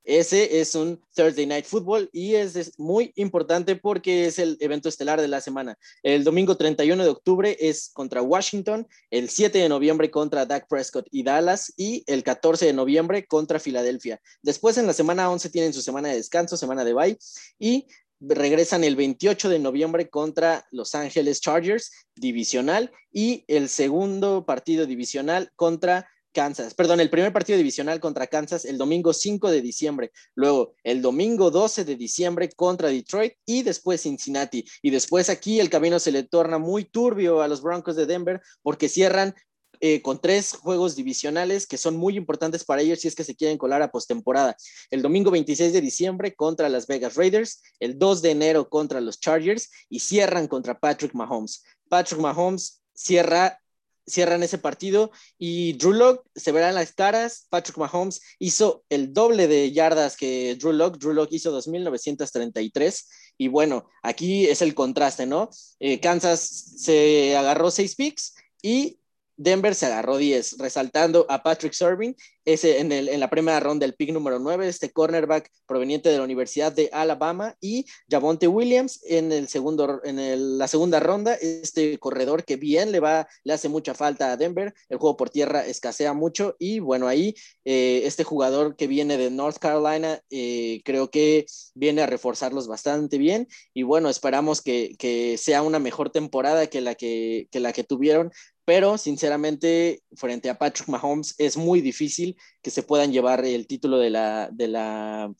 Ese es un Thursday Night Football y es, muy importante porque es el evento estelar de la semana. El domingo 31 de octubre es contra Washington, el 7 de noviembre contra Dak Prescott y Dallas y el 14 de noviembre contra Filadelfia. Después en la semana 11 tienen su semana de descanso, semana de bye y regresan el 28 de noviembre contra Los Ángeles Chargers divisional y el segundo partido divisional contra Kansas, perdón, el primer partido divisional contra Kansas el domingo 5 de diciembre, luego el domingo 12 de diciembre contra Detroit y después Cincinnati. Y después aquí el camino se le torna muy turbio a los Broncos de Denver porque cierran eh, con tres juegos divisionales que son muy importantes para ellos si es que se quieren colar a postemporada. El domingo 26 de diciembre contra las Vegas Raiders, el 2 de enero contra los Chargers y cierran contra Patrick Mahomes. Patrick Mahomes cierra cierran ese partido y Drew Locke se verán las caras. Patrick Mahomes hizo el doble de yardas que Drew Locke. Drew Locke hizo 2.933 y bueno, aquí es el contraste, ¿no? Eh, Kansas se agarró seis picks y Denver se agarró 10, resaltando a Patrick Serving, ese en, la primera ronda del pick número 9, este cornerback proveniente de la Universidad de Alabama, y Javonte Williams en, la segunda ronda, este corredor que bien le va, le hace mucha falta a Denver, el juego por tierra escasea mucho, y bueno, ahí eh, este jugador que viene de North Carolina, eh, creo que viene a reforzarlos bastante bien, y bueno, esperamos que, sea una mejor temporada que la que tuvieron pero sinceramente frente a Patrick Mahomes es muy difícil que se puedan llevar el título de la, de la,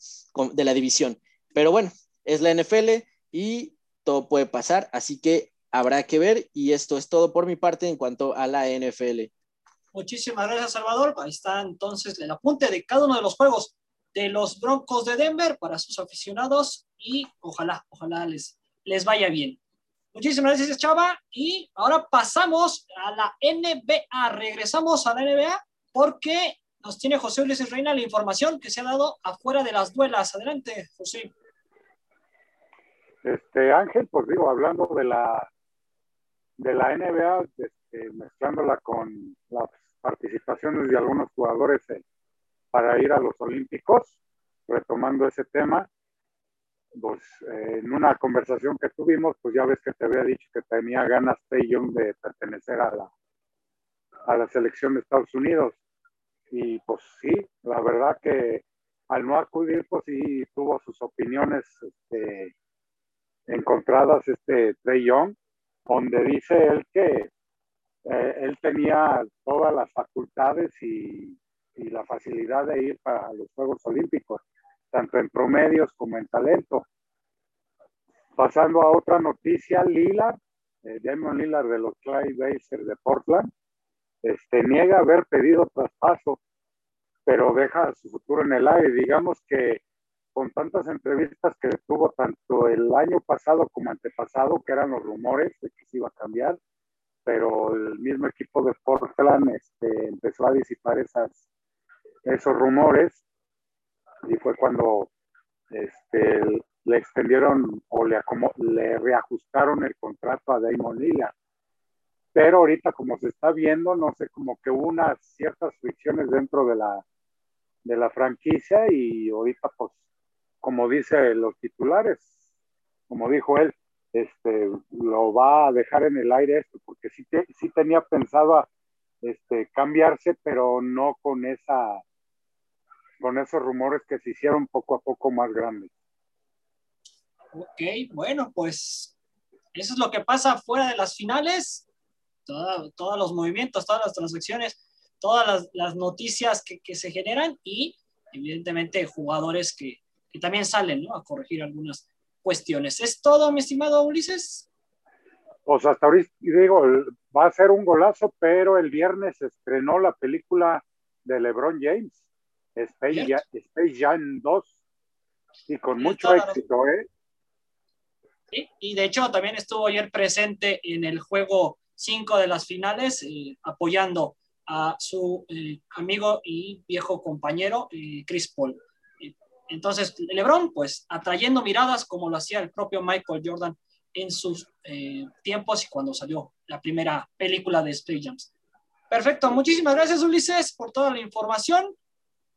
de la división. Pero bueno, es la NFL y todo puede pasar, así que habrá que ver y esto es todo por mi parte en cuanto a la NFL. Muchísimas gracias, Salvador. Ahí está entonces el apunte de cada uno de los juegos de los Broncos de Denver para sus aficionados y ojalá, ojalá les, les vaya bien. Muchísimas gracias, Chava. Y ahora pasamos a la NBA. Regresamos a la NBA porque nos tiene José Luis Reina la información que se ha dado afuera de las duelas. Adelante, José. Este Ángel, pues digo, hablando de la de la NBA, este, mezclándola con las participaciones de algunos jugadores eh, para ir a los Olímpicos, retomando ese tema, pues eh, en una conversación que tuvimos, pues ya ves que te había dicho que tenía ganas Young de pertenecer a la, a la selección de Estados Unidos. Y pues sí, la verdad que al no acudir, pues sí tuvo sus opiniones este, encontradas este Trey Young, donde dice él que eh, él tenía todas las facultades y, y la facilidad de ir para los Juegos Olímpicos tanto en promedios como en talento. Pasando a otra noticia, Lillard, eh, Damon Lillard de los Clyde Blazers de Portland, este, niega haber pedido traspaso, pero deja su futuro en el aire. Digamos que con tantas entrevistas que tuvo tanto el año pasado como antepasado, que eran los rumores de que se iba a cambiar, pero el mismo equipo de Portland este, empezó a disipar esos rumores y fue cuando este, le extendieron o le, le reajustaron el contrato a Damon Lillard. Pero ahorita, como se está viendo, no sé, como que hubo unas ciertas fricciones dentro de la, de la franquicia y ahorita, pues, como dice los titulares, como dijo él, este, lo va a dejar en el aire esto, porque sí, sí tenía pensado este, cambiarse, pero no con esa con esos rumores que se hicieron poco a poco más grandes. Ok, bueno, pues eso es lo que pasa fuera de las finales. todos los movimientos, todas las transacciones, todas las, noticias que, se generan y evidentemente jugadores que, también salen a corregir algunas cuestiones. ¿Es todo, mi estimado Ulises? Pues hasta ahorita, digo, va a ser un golazo, pero el viernes se estrenó la película de LeBron James. Space, Jam, 2 y con mucho éxito, ¿eh? y de hecho también estuvo ayer presente en el juego 5 de las finales, eh, apoyando a su eh, amigo y viejo compañero eh, Chris Paul. Entonces, LeBron, pues atrayendo miradas como lo hacía el propio Michael Jordan en sus tiempos y cuando salió la primera película de Space Jams. Perfecto, muchísimas gracias Ulises por toda la información.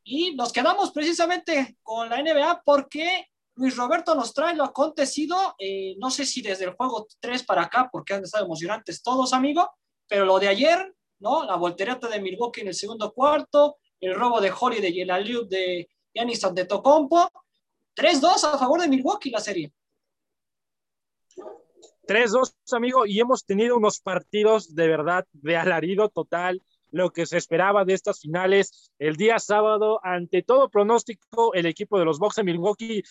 Y nos quedamos precisamente con la NBA porque Luis Roberto nos trae lo acontecido, eh, no sé si desde el juego 3 para acá, porque han estado emocionantes todos, amigo, pero lo de ayer, ¿no? La voltereta de Milwaukee en el segundo cuarto, el robo de Holiday y el alley de Giannis Antetokounmpo. 3-2 a favor de Milwaukee la serie. 3-2, amigo, y hemos tenido unos partidos de verdad de alarido total lo que se esperaba de estas finales el día sábado. Ante todo pronóstico, el equipo de los Bucks de Milwaukee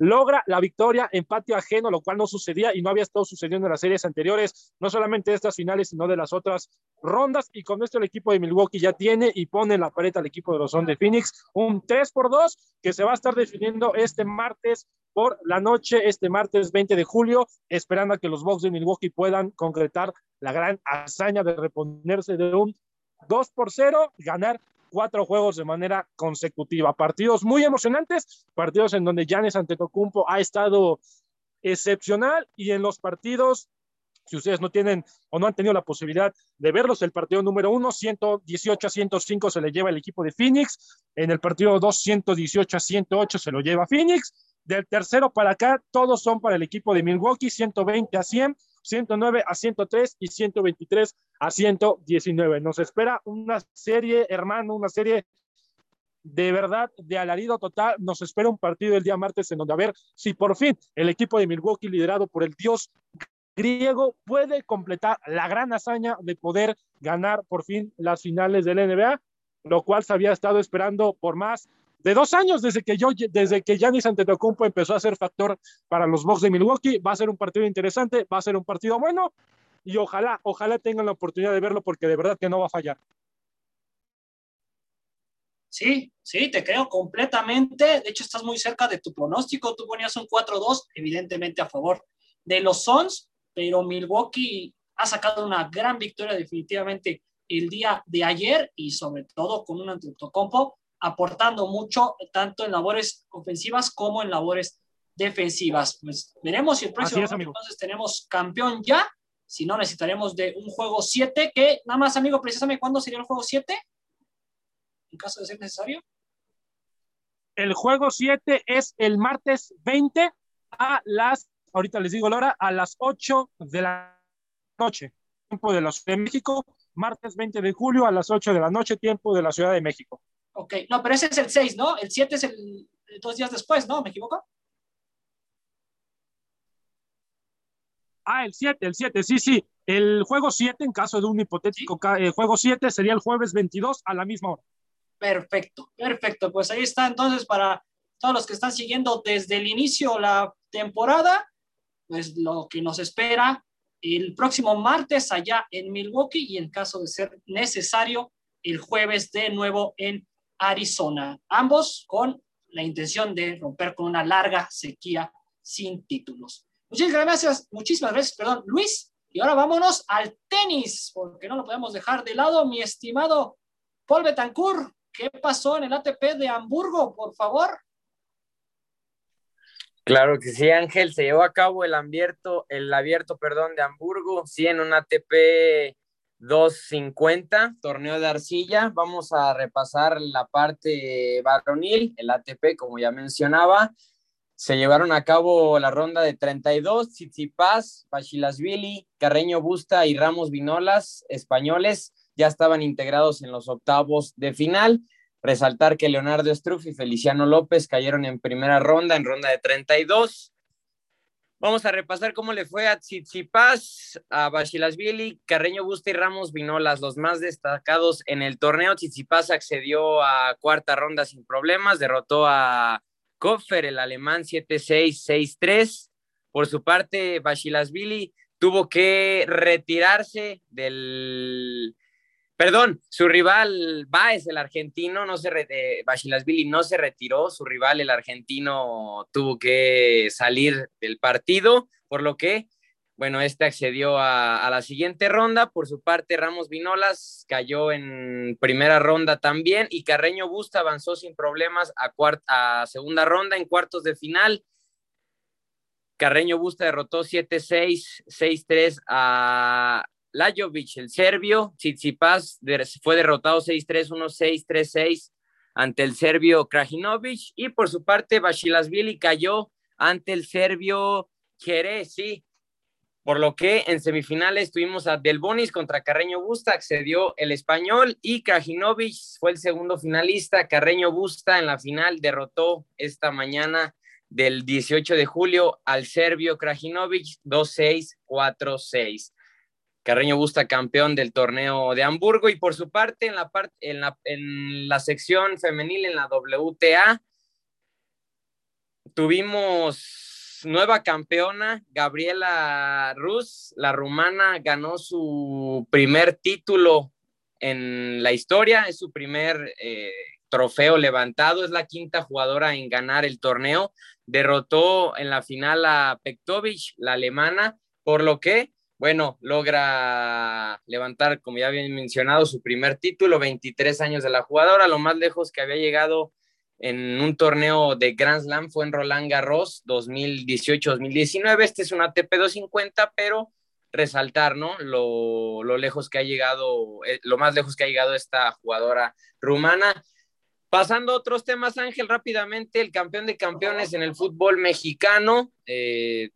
logra la victoria en patio ajeno, lo cual no sucedía y no había estado sucediendo en las series anteriores, no solamente de estas finales, sino de las otras rondas. Y con esto el equipo de Milwaukee ya tiene y pone en la pared al equipo de los Son de Phoenix un 3 por 2 que se va a estar definiendo este martes por la noche, este martes 20 de julio, esperando a que los Bucks de Milwaukee puedan concretar la gran hazaña de reponerse de un 2 por 0, ganar cuatro juegos de manera consecutiva. Partidos muy emocionantes, partidos en donde Giannis Antetokounmpo ha estado excepcional y en los partidos, si ustedes no tienen o no han tenido la posibilidad de verlos, el partido número uno, 118 a 105 se le lleva el equipo de Phoenix, en el partido dos, 118 a 108 se lo lleva Phoenix, del tercero para acá, todos son para el equipo de Milwaukee, 120 a 100, 109 a 103 y 123 a 119. Nos espera una serie, hermano, una serie de verdad de alarido total. Nos espera un partido el día martes en donde a ver si por fin el equipo de Milwaukee liderado por el dios griego puede completar la gran hazaña de poder ganar por fin las finales del NBA, lo cual se había estado esperando por más de dos años desde que yo, desde que Giannis Antetokounmpo empezó a ser factor para los Bucks de Milwaukee. Va a ser un partido interesante, va a ser un partido bueno y ojalá, ojalá tengan la oportunidad de verlo porque de verdad que no va a fallar. Sí, sí, te creo completamente. De hecho, estás muy cerca de tu pronóstico. Tú ponías un 4-2, evidentemente a favor de los Suns, pero Milwaukee ha sacado una gran victoria definitivamente el día de ayer y sobre todo con un Antetokounmpo aportando mucho tanto en labores ofensivas como en labores defensivas. Pues veremos si el próximo entonces tenemos campeón ya, si no necesitaremos de un juego 7, que nada más amigo, precisamente cuándo sería el juego 7, en caso de ser necesario. El juego 7 es el martes 20 a las, ahorita les digo la hora, a las 8 de la noche, tiempo de la Ciudad de México, martes 20 de julio a las 8 de la noche, tiempo de la Ciudad de México. Ok, no, pero ese es el 6, ¿no? El 7 es el dos días después, ¿no? ¿Me equivoco? Ah, el 7, el 7, sí, sí. El juego 7, en caso de un hipotético eh, juego 7, sería el jueves 22 a la misma hora. Perfecto, perfecto. Pues ahí está entonces para todos los que están siguiendo desde el inicio la temporada, pues lo que nos espera el próximo martes allá en Milwaukee y en caso de ser necesario el jueves de nuevo en Arizona, ambos con la intención de romper con una larga sequía sin títulos. Muchísimas gracias, muchísimas gracias, perdón, Luis. Y ahora vámonos al tenis, porque no lo podemos dejar de lado, mi estimado Paul Betancourt. ¿Qué pasó en el ATP de Hamburgo, por favor? Claro que sí, Ángel. Se llevó a cabo el abierto, el abierto, perdón, de Hamburgo, sí, en un ATP 250, torneo de arcilla. Vamos a repasar la parte varonil, el ATP, como ya mencionaba. Se llevaron a cabo la ronda de 32, Tsitsipas, Pachilasvili, Carreño Busta y Ramos Vinolas, españoles, ya estaban integrados en los octavos de final. Resaltar que Leonardo Struff y Feliciano López cayeron en primera ronda, en ronda de 32. Vamos a repasar cómo le fue a Tsitsipas, a Bachilasvili, Carreño Busta y Ramos Vinolas, los más destacados en el torneo. Tsitsipas accedió a cuarta ronda sin problemas, derrotó a Koffer, el alemán 7-6, 6-3. Por su parte, Bachilasvili tuvo que retirarse del, Perdón, su rival Baez, el argentino, no se eh, no se retiró, su rival, el argentino, tuvo que salir del partido, por lo que, bueno, este accedió a, la siguiente ronda. Por su parte, Ramos Vinolas cayó en primera ronda también y Carreño Busta avanzó sin problemas a, a segunda ronda en cuartos de final. Carreño Busta derrotó 7-6, 6-3 a Lajovic, el serbio, Tsitsipas fue derrotado 6-3, 1-6, 3-6 ante el serbio Krajinovic y por su parte Bashilasvili cayó ante el serbio Jerez, sí. Por lo que en semifinales tuvimos a Delbonis contra Carreño Busta, accedió el español y Krajinovic fue el segundo finalista. Carreño Busta en la final derrotó esta mañana del 18 de julio al serbio Krajinovic 2-6, 4-6. Carreño Busta campeón del torneo de Hamburgo y por su parte en la, sección femenil en la WTA, tuvimos nueva campeona, Gabriela Rus, la rumana, ganó su primer título en la historia, es su primer eh, trofeo levantado, es la quinta jugadora en ganar el torneo, derrotó en la final a Pektovic, la alemana, por lo que, bueno, logra levantar, como ya había mencionado, su primer título, 23 años de la jugadora, lo más lejos que había llegado en un torneo de Grand Slam fue en Roland Garros 2018-2019, este es un ATP 250, pero resaltar, ¿no? Lo, lo, lejos que ha llegado, eh, lo más lejos que ha llegado esta jugadora rumana. Pasando a otros temas, Ángel, rápidamente, el campeón de campeones en el fútbol mexicano eh,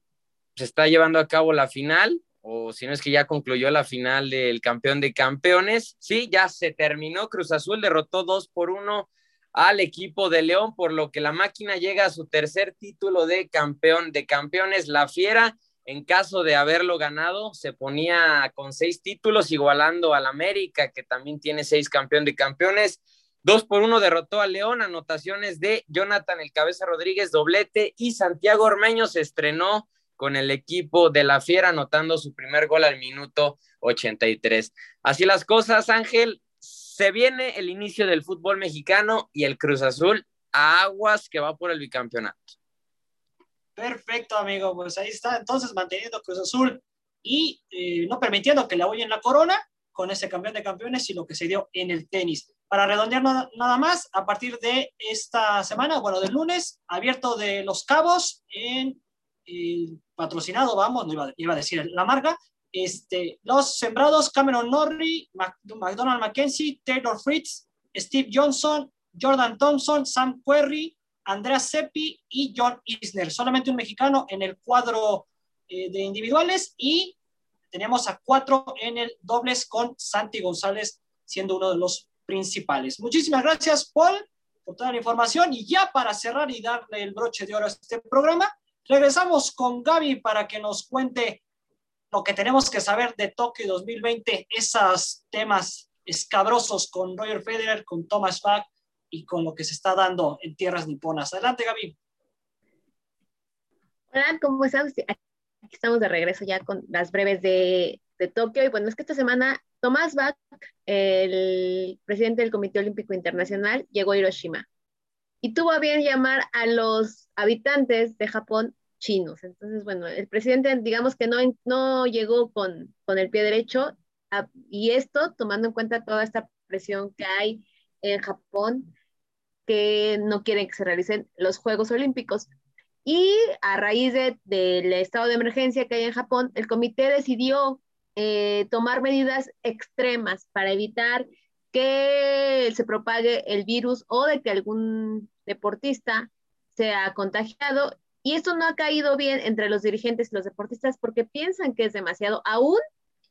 se está llevando a cabo la final, o si no es que ya concluyó la final del campeón de campeones. Sí, ya se terminó. Cruz Azul derrotó dos por uno al equipo de León, por lo que la máquina llega a su tercer título de campeón de campeones. La Fiera en caso de haberlo ganado, se ponía con seis títulos, igualando al América, que también tiene seis campeón de campeones. Dos por uno derrotó a León, anotaciones de Jonathan El Cabeza Rodríguez, doblete, y Santiago Ormeño se estrenó con el equipo de la Fiera, anotando su primer gol al minuto 83. Así las cosas, Ángel, se viene el inicio del fútbol mexicano y el Cruz Azul a aguas que va por el bicampeonato. Perfecto, amigo. Pues ahí está. Entonces, manteniendo Cruz Azul y eh, no permitiendo que le en la corona con ese campeón de campeones y lo que se dio en el tenis. Para redondear nada, más, a partir de esta semana, bueno, del lunes, abierto de Los Cabos en el patrocinado, vamos, no iba, iba, a decir la marca, este, los sembrados Cameron Norrie, McDonald McKenzie, Taylor Fritz, Steve Johnson, Jordan Thompson, Sam Querry, Andrea Seppi y John Isner. Solamente un mexicano en el cuadro eh, de individuales y tenemos a cuatro en el dobles con Santi González siendo uno de los principales. Muchísimas gracias, Paul, por toda la información. Y ya para cerrar y darle el broche de oro a este programa, regresamos con Gaby para que nos cuente lo que tenemos que saber de Tokio 2020, esos temas escabrosos con Roger Federer, con Thomas Bach y con lo que se está dando en tierras niponas. Adelante, Gaby. Hola, ¿cómo estás? Aquí estamos de regreso ya con las breves de, de Tokio. Y bueno, es que esta semana Tomás Bach, el presidente del Comité Olímpico Internacional, llegó a Hiroshima y tuvo a bien llamar a los habitantes de Japón chinos. Entonces, bueno, el presidente, digamos que no, no llegó con, con el pie derecho y esto tomando en cuenta toda esta presión que hay en Japón que no quieren que se realicen los Juegos Olímpicos. Y a raíz del estado de emergencia que hay en Japón, el comité decidió eh, tomar medidas extremas para evitar que se propague el virus o de que algún deportista sea contagiado. Y esto no ha caído bien entre los dirigentes y los deportistas porque piensan que es demasiado, aún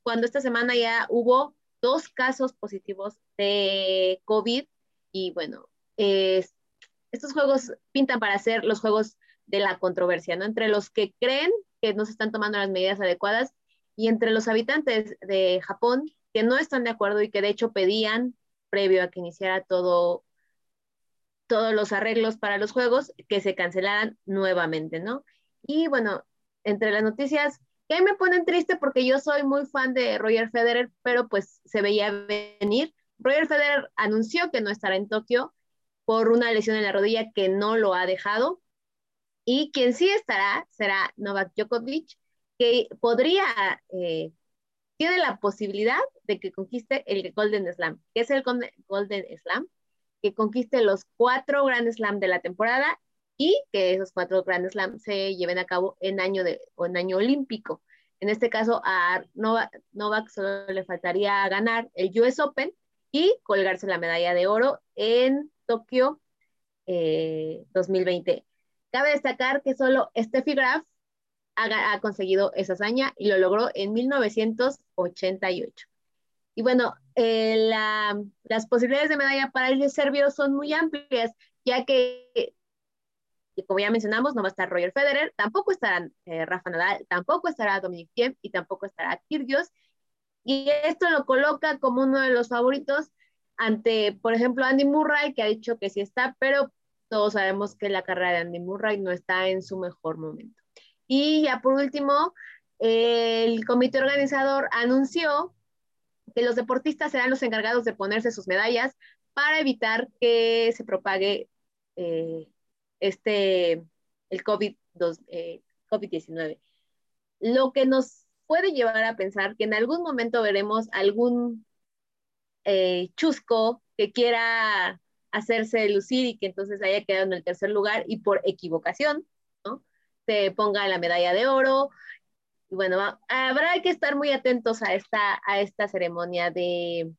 cuando esta semana ya hubo dos casos positivos de COVID y bueno, estos juegos pintan para ser los juegos de la controversia, ¿no? Entre los que creen que no se están tomando las medidas adecuadas y entre los habitantes de Japón que no están de acuerdo y que de hecho pedían, previo a que iniciara todo, todos los arreglos para los juegos, que se cancelaran nuevamente, ¿no? Y bueno, entre las noticias que me ponen triste porque yo soy muy fan de Roger Federer, pero pues se veía venir. Roger Federer anunció que no estará en Tokio por una lesión en la rodilla que no lo ha dejado. Y quien sí estará será Novak Djokovic, que podría, eh, tiene la posibilidad de que conquiste el Golden Slam. que es el Golden Slam? Que conquiste los cuatro Grand Slam de la temporada y que esos cuatro Grand Slam se lleven a cabo en año, de, en año olímpico. En este caso, a Novak, Novak solo le faltaría ganar el US Open y colgarse la medalla de oro en Tokio 2020. Eh, Cabe destacar que solo Steffi Graf ha, conseguido esa hazaña y lo logró en 1988. Y bueno, eh, las posibilidades de medalla para el serbio son muy amplias, ya que, como ya mencionamos, no va a estar Roger Federer, tampoco estará eh, Rafa Nadal, tampoco estará Dominic Thiem y tampoco estará Kyrgios. Y esto lo coloca como uno de los favoritos ante, por ejemplo, Andy Murray, que ha dicho que sí está, pero todos sabemos que la carrera de Andy Murray no está en su mejor momento. Y ya por último, el comité organizador anunció que los deportistas serán los encargados de ponerse sus medallas para evitar que se propague eh, este, el COVID, eh, COVID-19. Lo que nos puede llevar a pensar que en algún momento veremos algún eh, chusco que quiera hacerse lucir y que entonces haya quedado en el tercer lugar y por equivocación, ¿no? Se ponga la medalla de oro. Y bueno, habrá que estar muy atentos a esta, a esta ceremonia de,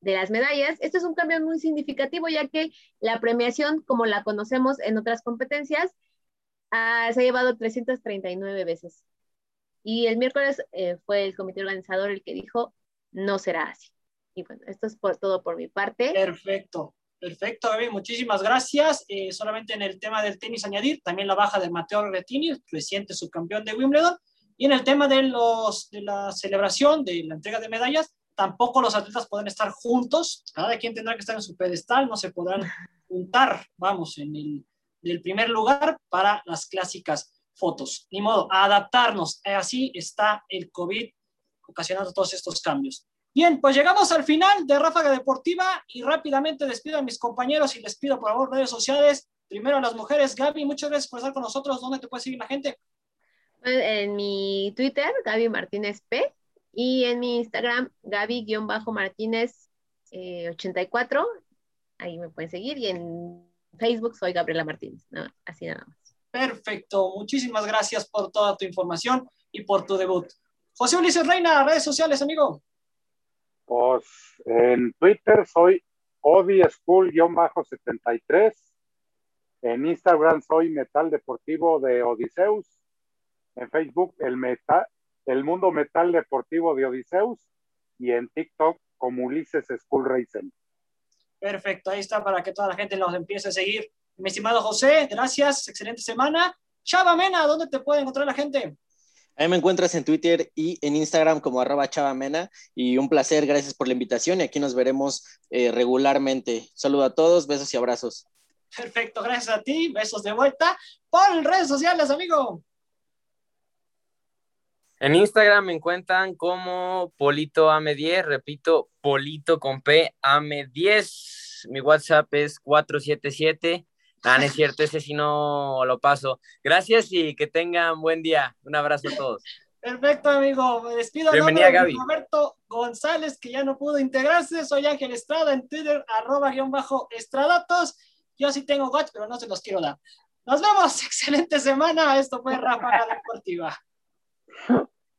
de las medallas. Esto es un cambio muy significativo ya que la premiación, como la conocemos en otras competencias, ah, se ha llevado 339 veces. Y el miércoles eh, fue el comité organizador el que dijo, no será así. Y bueno, esto es por, todo por mi parte. Perfecto. Perfecto, Gaby, muchísimas gracias. Eh, solamente en el tema del tenis añadir, también la baja de Mateo Retini, reciente subcampeón de Wimbledon. Y en el tema de, los, de la celebración, de la entrega de medallas, tampoco los atletas pueden estar juntos, cada quien tendrá que estar en su pedestal, no se podrán juntar, vamos, en el, el primer lugar para las clásicas fotos. Ni modo, a adaptarnos. Así está el COVID ocasionando todos estos cambios. Bien, pues llegamos al final de Ráfaga Deportiva y rápidamente despido a mis compañeros y les pido por favor redes sociales. Primero a las mujeres. Gaby, muchas gracias por estar con nosotros. ¿Dónde te puede seguir la gente? En mi Twitter, Gaby Martínez P. Y en mi Instagram, Gaby-Martínez84. Eh, Ahí me pueden seguir. Y en Facebook soy Gabriela Martínez. así nada más. Perfecto. Muchísimas gracias por toda tu información y por tu debut. José Ulises Reina, redes sociales, amigo. Pues en Twitter soy Odi School-73. En Instagram soy Metal Deportivo de Odiseus. En Facebook el Metal el Mundo Metal Deportivo de Odiseus y en TikTok como Ulises School Racing. Perfecto, ahí está para que toda la gente nos empiece a seguir. Mi estimado José, gracias, excelente semana. Chava Mena, ¿dónde te puede encontrar la gente? Ahí me encuentras en Twitter y en Instagram como arroba chavamena y un placer, gracias por la invitación y aquí nos veremos eh, regularmente. Saludo a todos, besos y abrazos. Perfecto, gracias a ti, besos de vuelta por redes sociales, amigo. En Instagram me encuentran como Polito Ame10, repito, Polito con P Ame10. Mi WhatsApp es 477. Ah, no es cierto, ese si no lo paso. Gracias y que tengan buen día. Un abrazo a todos. Perfecto, amigo. Me despido. Bienvenida, Gaby. Roberto González, que ya no pudo integrarse. Soy Ángel Estrada en Twitter, arroba guion bajo estradatos. Yo sí tengo watch, pero no se los quiero dar. Nos vemos. [laughs] Excelente semana. Esto fue Rafa Deportiva. Huh. [laughs]